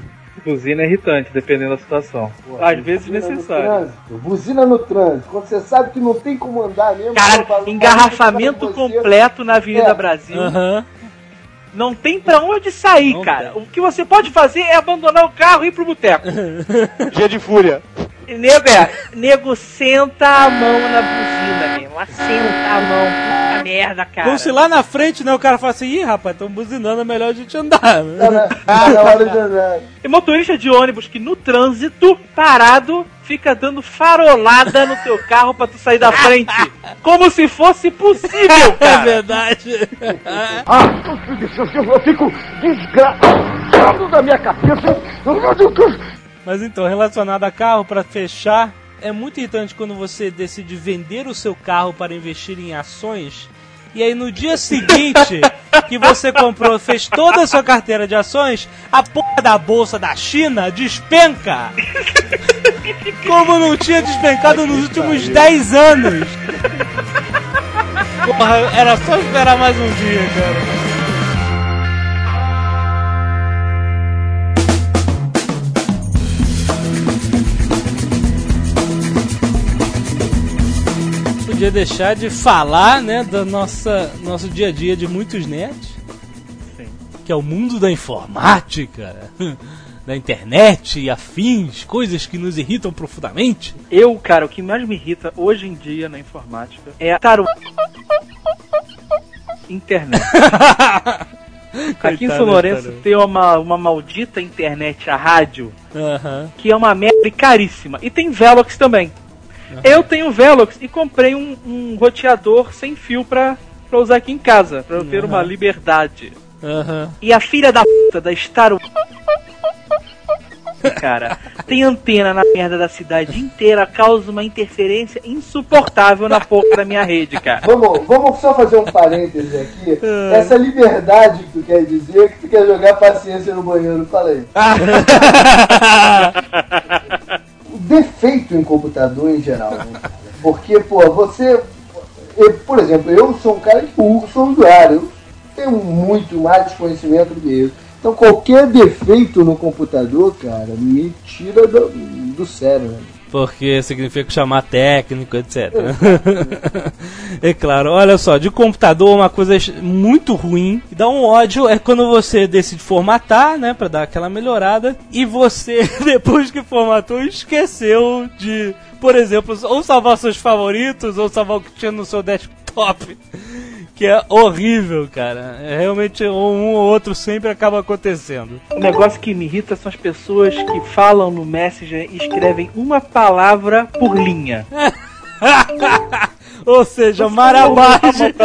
Buzina é irritante, dependendo da situação. Às vezes no necessário. trânsito, Buzina no trânsito. Quando você sabe que não tem como andar mesmo. Cara, fala- engarrafamento completo na Avenida É. Brasil. Aham. Não tem pra onde sair, Não cara. tem. O que você pode fazer é abandonar o carro e ir pro boteco. Dia de fúria. Nego, é, nego senta a mão na buzina, mesmo. Assenta a mão. Puta merda, cara. Como se lá na frente, né, o cara fala assim, ih, rapaz, estão buzinando, é melhor a gente andar. Né? tá na hora de andar. Tem motorista de ônibus que no trânsito, parado, fica dando farolada no teu carro pra tu sair da frente. Como se fosse possível, É cara. verdade. Eu fico desgraçado da minha cabeça. Mas então, relacionado a carro, pra fechar, é muito irritante quando você decide vender o seu carro para investir em ações. E aí no dia seguinte que você comprou, fez toda a sua carteira de ações, a porra da bolsa da China despenca. Como não tinha despencado nos últimos 10 anos. Porra, era só esperar mais um dia, cara. Podia deixar de falar, né, do nossa, nosso dia a dia de muitos nerds. Que é o mundo da informática, da internet e afins, coisas que nos irritam profundamente. Eu, cara, o que mais me irrita hoje em dia na informática é o... internet. Aqui em São Lourenço tem uma, uma maldita internet, a rádio, que é uma merda caríssima. E tem Velox também. Eu tenho Velox e comprei um, um roteador sem fio pra, pra usar aqui em casa, pra eu ter uma liberdade. Aham. E a filha da puta da Star Wars. Cara, tem antena na merda da cidade inteira, causa uma interferência insuportável na porra da minha rede, cara. Vamos, vamos só fazer um parêntese aqui. Essa liberdade que tu quer dizer é que tu quer jogar paciência no banheiro. O defeito em computador em geral, né? Porque, pô, você. eu, por exemplo, eu sou um cara que sou usuário, eu tenho muito mais conhecimento do que isso. Então qualquer defeito no computador, cara, me tira do, do sério, né? Porque significa chamar técnico, etc. é claro, olha só, de computador uma coisa muito ruim, dá um ódio, é quando você decide formatar, né, pra dar aquela melhorada, e você, depois que formatou, esqueceu de, por exemplo, ou salvar seus favoritos, ou salvar o que tinha no seu desktop. Que é horrível, cara. É realmente um ou outro sempre acaba acontecendo. O negócio que me irrita são as pessoas que falam no Messenger e escrevem uma palavra por linha. Ou seja, marabagem.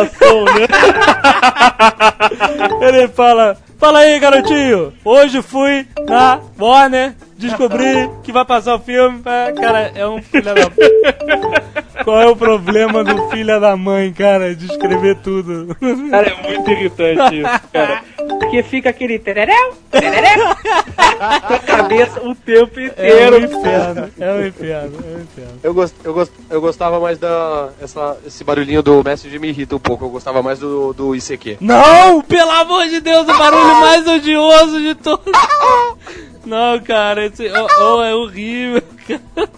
Ele fala: Fala aí, garotinho. Hoje fui na Warner, descobri que vai passar o filme. Ah, Cara, é um filho da. Qual é o problema do filho da mãe, cara, de escrever tudo? Cara, é muito irritante isso, cara. Porque fica aquele tereréu, tereréu, na cabeça o tempo É inteiro. um inferno, é um inferno, é um inferno. Eu, gost, eu, gost, eu gostava mais da. Essa, esse barulhinho do Messenger me irrita um pouco. Eu gostava mais do, do ICQ. Não, pelo amor de Deus, o barulho mais odioso de todos. Não, cara, esse oh, oh, é horrível, cara.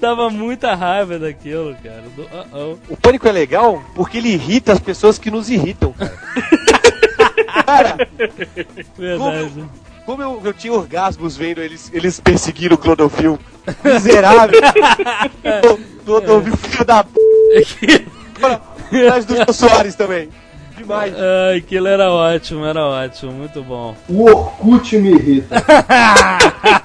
Dava muita raiva daquilo, cara. Do, oh, O pânico é legal porque ele irrita as pessoas que nos irritam, cara. cara, oh, verdade. como eu, eu tinha orgasmos vendo eles, eles perseguiram o Clodovil. Miserável. Clodovil, filho da p. Atrás do Jô Soares também. Demais. Ai, aquilo era ótimo, era ótimo, muito bom. O Orkut me irrita.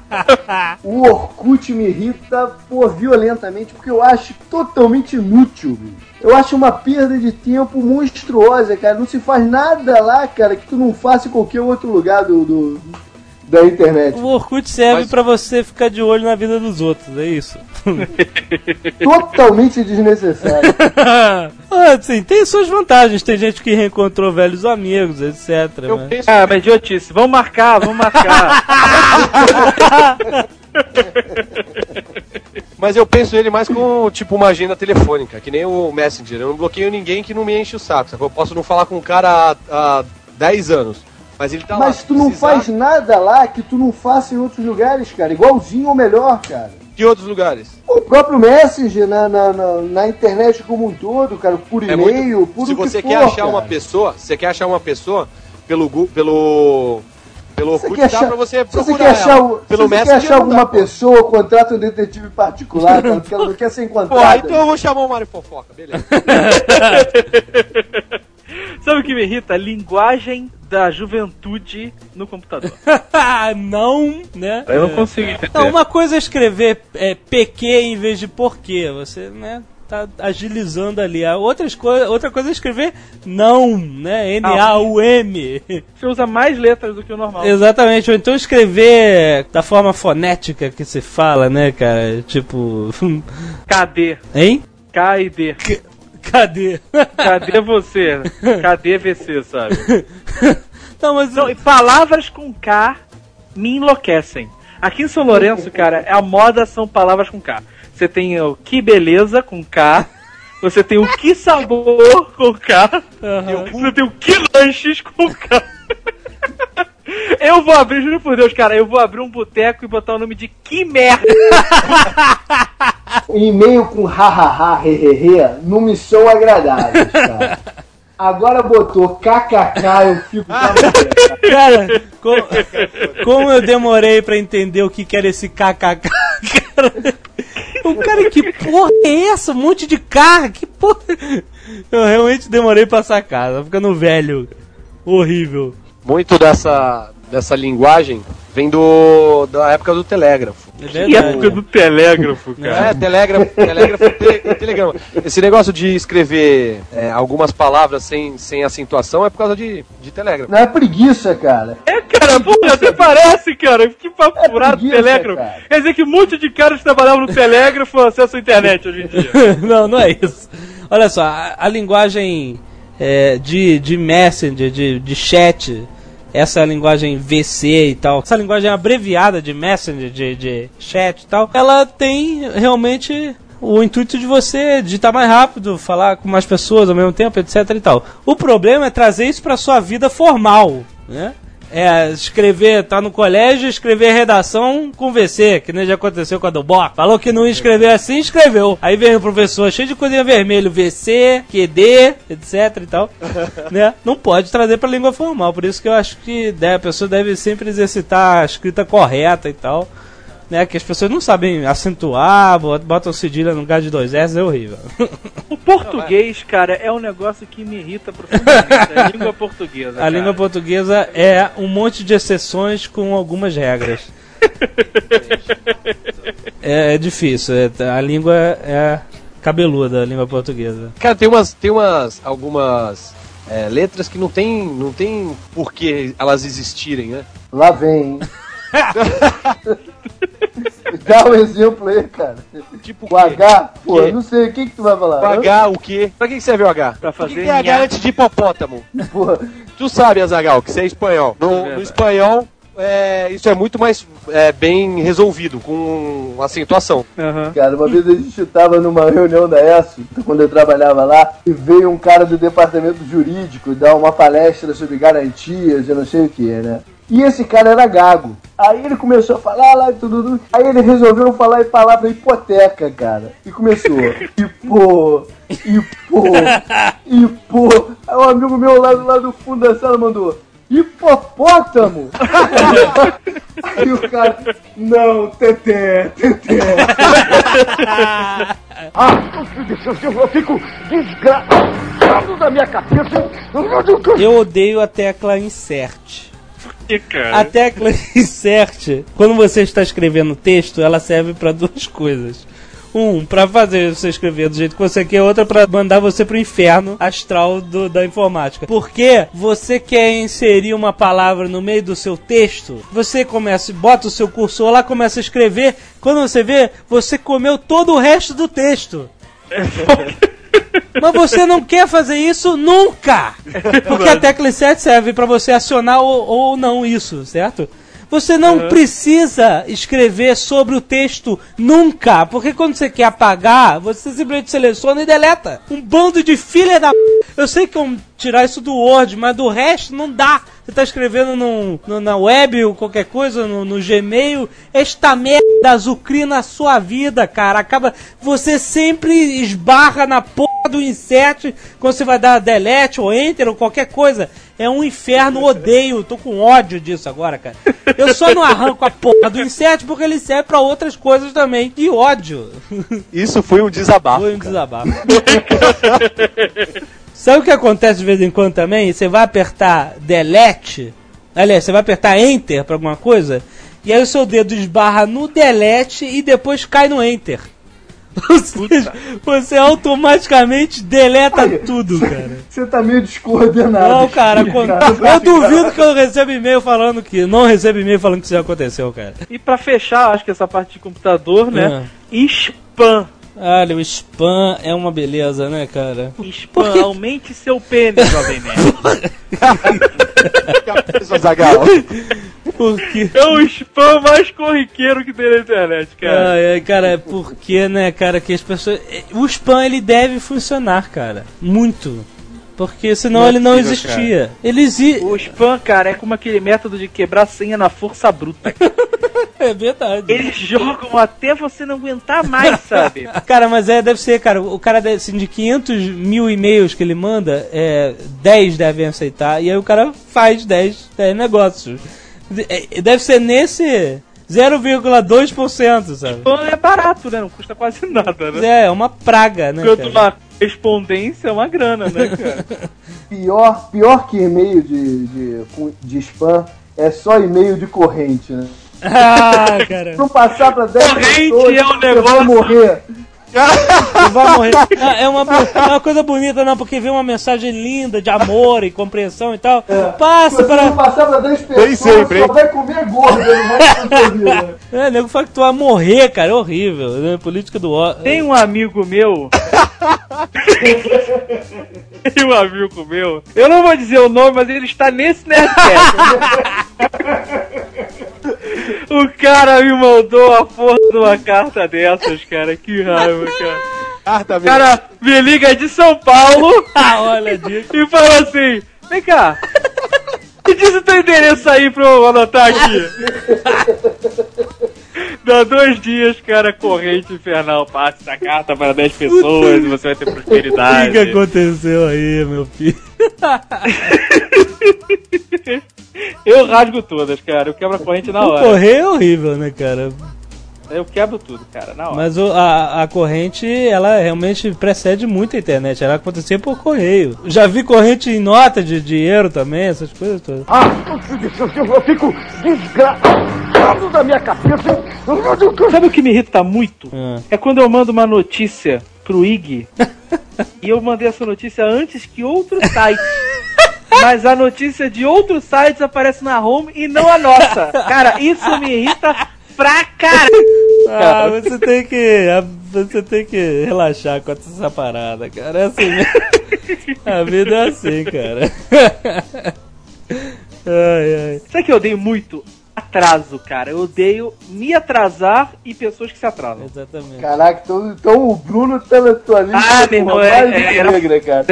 o Orkut me irrita pô, violentamente porque eu acho totalmente inútil. bicho. Eu acho uma perda de tempo monstruosa, cara. Não se faz nada lá, cara, que tu não faça em qualquer outro lugar do, do- da internet. O Orkut serve Mas- pra você ficar de olho na vida dos outros, é isso. Totalmente desnecessário. ah, sim, tem suas vantagens. Tem gente que reencontrou velhos amigos, etc. Eu mas- penso, Ah, mas idiotice. Vamos marcar, vamos marcar. mas eu penso ele mais como tipo uma agenda telefônica, que nem o Messenger. Eu não bloqueio ninguém que não me enche o saco. sacou? Eu posso não falar com o cara há, há 10 anos. Mas ele tá lá. Mas tu não precisar- faz nada lá que tu não faça em outros lugares, cara. Igualzinho ou melhor, cara. De outros lugares. O próprio Messenger na, na, na, na internet como um todo, cara, por É e-mail, muito- por Se o que você for, quer achar cara. uma pessoa, se você quer achar uma pessoa pelo pelo pelo Se você Orkut quer dá achar, pra você se você procurar quer achar, ela. o- se pelo você quer achar alguma pô. pessoa, contrata um detetive particular, cara, porque ela não quer ser Pô, encontrada. então eu vou chamar o Mário Fofoca, beleza. Sabe o que me irrita? Linguagem da juventude no computador. não, né? Eu não consigo entender. Não, uma coisa é escrever é, PQ em vez de porquê. Você, né, tá agilizando ali. A outras coi outra coisa é escrever não, né? N-A-U-M. Você usa mais letras do que o normal. Exatamente. Ou então escrever da forma fonética que se fala, né, cara? Tipo. KD. Hein? K e D. Cadê? Cadê você? Cadê VC, sabe? Não, mas. Não, e palavras com K me enlouquecem. Aqui em São Lourenço, cara, a moda são palavras com K. Você tem o que beleza com K. Você tem o que sabor com K. Você tem o que lanches com K. Eu vou abrir, juro por Deus, cara, eu vou abrir um boteco e botar o nome de que merda. E-mail com hahaha, hehehe, não me são agradáveis, cara. Agora botou kkk, eu fico. Cara, co- como eu demorei pra entender o que que era esse kkk, cara. O cara, que porra é essa? Um monte de K, que porra. Eu realmente demorei pra sacar, tá ficando velho. Horrível. Muito dessa dessa linguagem vem do da época do telégrafo. É época do telégrafo, cara. É, telégrafo, telégrafo e tele, e telegrama. Esse negócio de escrever é, algumas palavras sem, sem acentuação é por causa de, de telégrafo. Não é preguiça, cara. É, cara, porra, até parece, cara. Que papo É furado preguiça, telégrafo. cara. Quer dizer que um monte de caras que trabalhavam no telégrafo acessam a internet hoje em dia. não, não é isso. Olha só, a, a linguagem é, de, de messenger, de, de chat, essa linguagem VC e tal, essa linguagem abreviada de messenger, de, de chat e tal, ela tem realmente o intuito de você digitar mais rápido, falar com mais pessoas ao mesmo tempo, etc e tal. O problema é trazer isso para sua vida formal, né? É, escrever, tá no colégio, escrever redação com VC, que nem já aconteceu com a do Boc. Falou que não ia escrever assim, escreveu. Aí vem o professor cheio de coisinha vermelho, VC, QD, etc e tal. né? Não pode trazer pra língua formal, por isso que eu acho que né, a pessoa deve sempre exercitar a escrita correta e tal. Né, que as pessoas não sabem acentuar, bot- botam cedilha no lugar de dois S, é horrível. O português, cara, é um negócio que me irrita profundamente. A língua portuguesa. A cara. língua portuguesa é um monte de exceções com algumas regras. é, é difícil. é- a língua é cabeluda, a língua portuguesa. Cara, tem umas, tem umas, algumas é, letras que não tem, não tem por que elas existirem, né? Lá vem? Dá um exemplo aí, cara. Tipo O H, pô, Quê? não sei, o que que tu vai falar? O H, o quê? Pra que que serve o H? Pra Por que fazer que é H antes de hipopótamo? Porra, Tu sabe, Azagal, que você é espanhol. No, no espanhol, é, isso é muito mais é, bem resolvido, com acentuação. Aham. cara, uma vez a gente tava numa reunião da ESO, quando eu trabalhava lá, e veio um cara do departamento jurídico dar uma palestra sobre garantias e não sei o que, né? E esse cara era gago. Aí ele começou a falar lá e tudo, tudo. Aí ele resolveu falar em palavra hipoteca, cara. E começou. Hipô, hipô, hipô. Aí um amigo meu lá, lá do fundo da sala mandou. Hipopótamo! Aí o cara, não, Teté, Teté. ah, eu fico desgraçado da minha cabeça. Eu odeio a tecla insert. Que cara. A tecla insert, quando você está escrevendo texto, ela serve para duas coisas. Um, para fazer você escrever do jeito que você quer, outra para mandar você pro inferno astral do- da informática. Porque você quer inserir uma palavra no meio do seu texto, você começa, bota o seu cursor lá, começa a escrever, quando você vê, você comeu todo o resto do texto. Mas você não quer fazer isso nunca! Porque a tecla insert serve para você acionar ou, ou não isso, certo? Você não precisa escrever sobre o texto nunca, porque quando você quer apagar, você simplesmente seleciona e deleta. Um bando de filha da. Eu sei que eu tirar isso do Word, mas do resto não dá. Você tá escrevendo no, no- na web ou qualquer coisa, no, no Gmail, esta merda azucrina a sua vida, cara. Acaba. Você sempre esbarra na porra do insert quando você vai dar delete ou enter ou qualquer coisa. É um inferno, odeio. Tô com ódio disso agora, cara. Eu só não arranco a porra do insert porque ele serve pra outras coisas também. Que ódio. Isso foi um desabafo. Foi um cara. desabafo. Sabe o que acontece de vez em quando também? Você vai apertar delete, aliás, você vai apertar enter pra alguma coisa, e aí o seu dedo esbarra no delete e depois cai no enter. Seja, você automaticamente deleta Olha, tudo, cara. Você tá meio descoordenado. Não, cara, cara. eu duvido que eu receba e-mail falando que. Não recebo e-mail falando que isso já aconteceu, cara. E pra fechar, acho que essa parte de computador, né? Spam. Olha, o spam é uma beleza, né, cara? Spam, aumente seu pênis, jovem nerd. Zagal. Porque. É o spam mais corriqueiro que tem na internet, cara. Ai, ai, cara, é porque, né, cara, que as pessoas. O spam ele deve funcionar, cara. Muito. Porque senão Não é ele não possível, existia. Ele exi... O spam, cara, é como aquele método de quebrar senha na força bruta. É verdade. Eles jogam até você não aguentar mais, sabe? Cara, mas é, deve ser, cara, o cara, deve, assim, de 500 mil e-mails que ele manda, é, 10 devem aceitar, e aí o cara faz 10, 10 negócios. De- é, Deve ser nesse 0,2%, sabe? Spam é barato, né? Não custa quase nada, né? É, é uma praga, né, Enquanto cara? uma correspondência é uma grana, né, cara? Pior, pior que e-mail de, de, de spam é só e-mail de corrente, né? Ah, cara. Não passar pra 10 Corrente pessoas, é um você vai negócio- morrer. Não vai morrer. É uma, é uma coisa bonita, não, porque vem uma mensagem linda de amor e compreensão e tal. Se Passa para. não passar pra 10 pessoas, sempre, só hein? vai comer gordo no resto da sua vida. É, nego fala que tu vai morrer, cara. É horrível. Né? Política do ó. Tem um amigo meu. Tem um amigo meu. Eu não vou dizer o nome, mas ele está nesse Nerdcast. o cara me mandou a porra de uma carta dessas, cara. Que raiva, cara. Carta O cara me liga de São Paulo Ah, olha e fala assim: Vem cá. Me diz o teu endereço aí pra eu anotar aqui. Dá dois dias, cara, corrente infernal. Passe essa carta para 10 pessoas e você vai ter O prosperidade. que, que aconteceu aí, meu filho? Eu rasgo todas, cara. Eu quebro a corrente na hora. Correr é horrível, né, cara? Eu quebro tudo, cara, na hora. Mas o- a, a corrente, ela realmente precede muito a internet. Ela acontecia por correio. Já vi corrente em nota de dinheiro também, essas coisas todas. Ah, eu fico desgraçado da minha cabeça. Sabe o que me irrita muito? Ah. É quando eu mando uma notícia pro IG e eu mandei essa notícia antes que outro site. Mas a notícia de outros sites aparece na home e não a nossa. Cara, isso me irrita pra caralho. Ah, você tem que. Você tem que relaxar com essa parada, cara. É assim mesmo. A vida é assim, cara. Ai, ai. Sabe o que eu odeio muito? Atraso, cara. Eu odeio me atrasar e pessoas que se atrasam. Exatamente. Caraca, então, então o Bruno tá na tua lista Ah, meu irmão, é- é- era- negra, cara.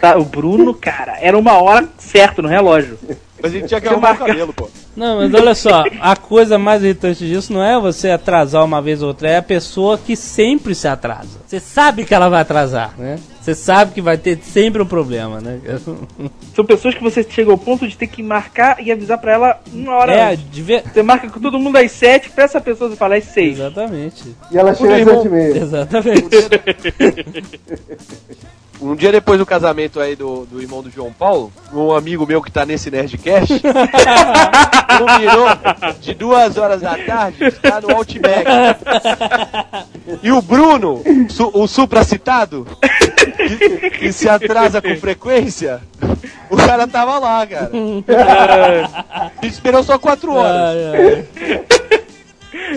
Tá, O Bruno, cara, era uma hora certa no relógio. Mas a gente tinha que arrumar o marca- cabelo, pô. Não, mas olha só, a coisa mais irritante disso não é você atrasar uma vez ou outra, é a pessoa que sempre se atrasa. Você sabe que ela vai atrasar, né? Você sabe que vai ter sempre um problema, né? São pessoas que você chega ao ponto de ter que marcar e avisar pra ela uma hora É, antes. devia... Você marca com todo mundo às sete, pra essa pessoa você falar às seis. Exatamente. E ela chega às sete e meia. Exatamente. Um dia depois do casamento aí do, do irmão do João Paulo, um amigo meu que tá nesse Nerdcast, combinou de duas horas da tarde estar no Outback. E o Bruno, su- o supracitado, que, que se atrasa com frequência, o cara tava lá, cara. E esperou só quatro horas.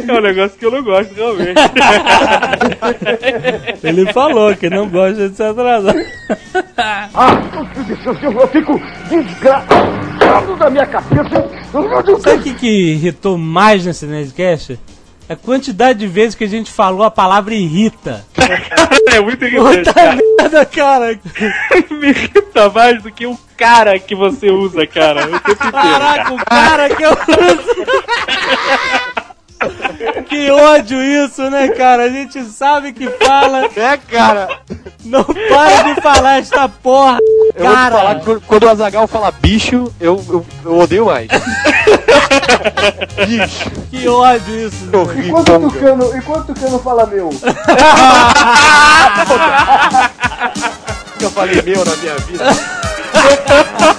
É um negócio que eu não gosto, realmente. Ele falou que não gosta de se atrasar. Ah, eu fico desgraçado da minha cabeça. Sabe o que, que irritou mais nesse Nerdcast? A quantidade de vezes que a gente falou a palavra irrita. É muito irritante, Puta cara. merda, cara. Me irrita mais do que o cara que você usa, cara. O tempo inteiro, Caraca, o cara que eu Que ódio isso, né, cara? A gente sabe que fala, É, cara. não para de falar esta porra, Eu vou te falar cara. que quando- quando o Azagal fala bicho, eu, eu, eu odeio mais. Bicho. Que ódio isso. Horrível. Enquanto o Tucano, enquanto o Tucano fala meu. que eu falei meu na minha vida.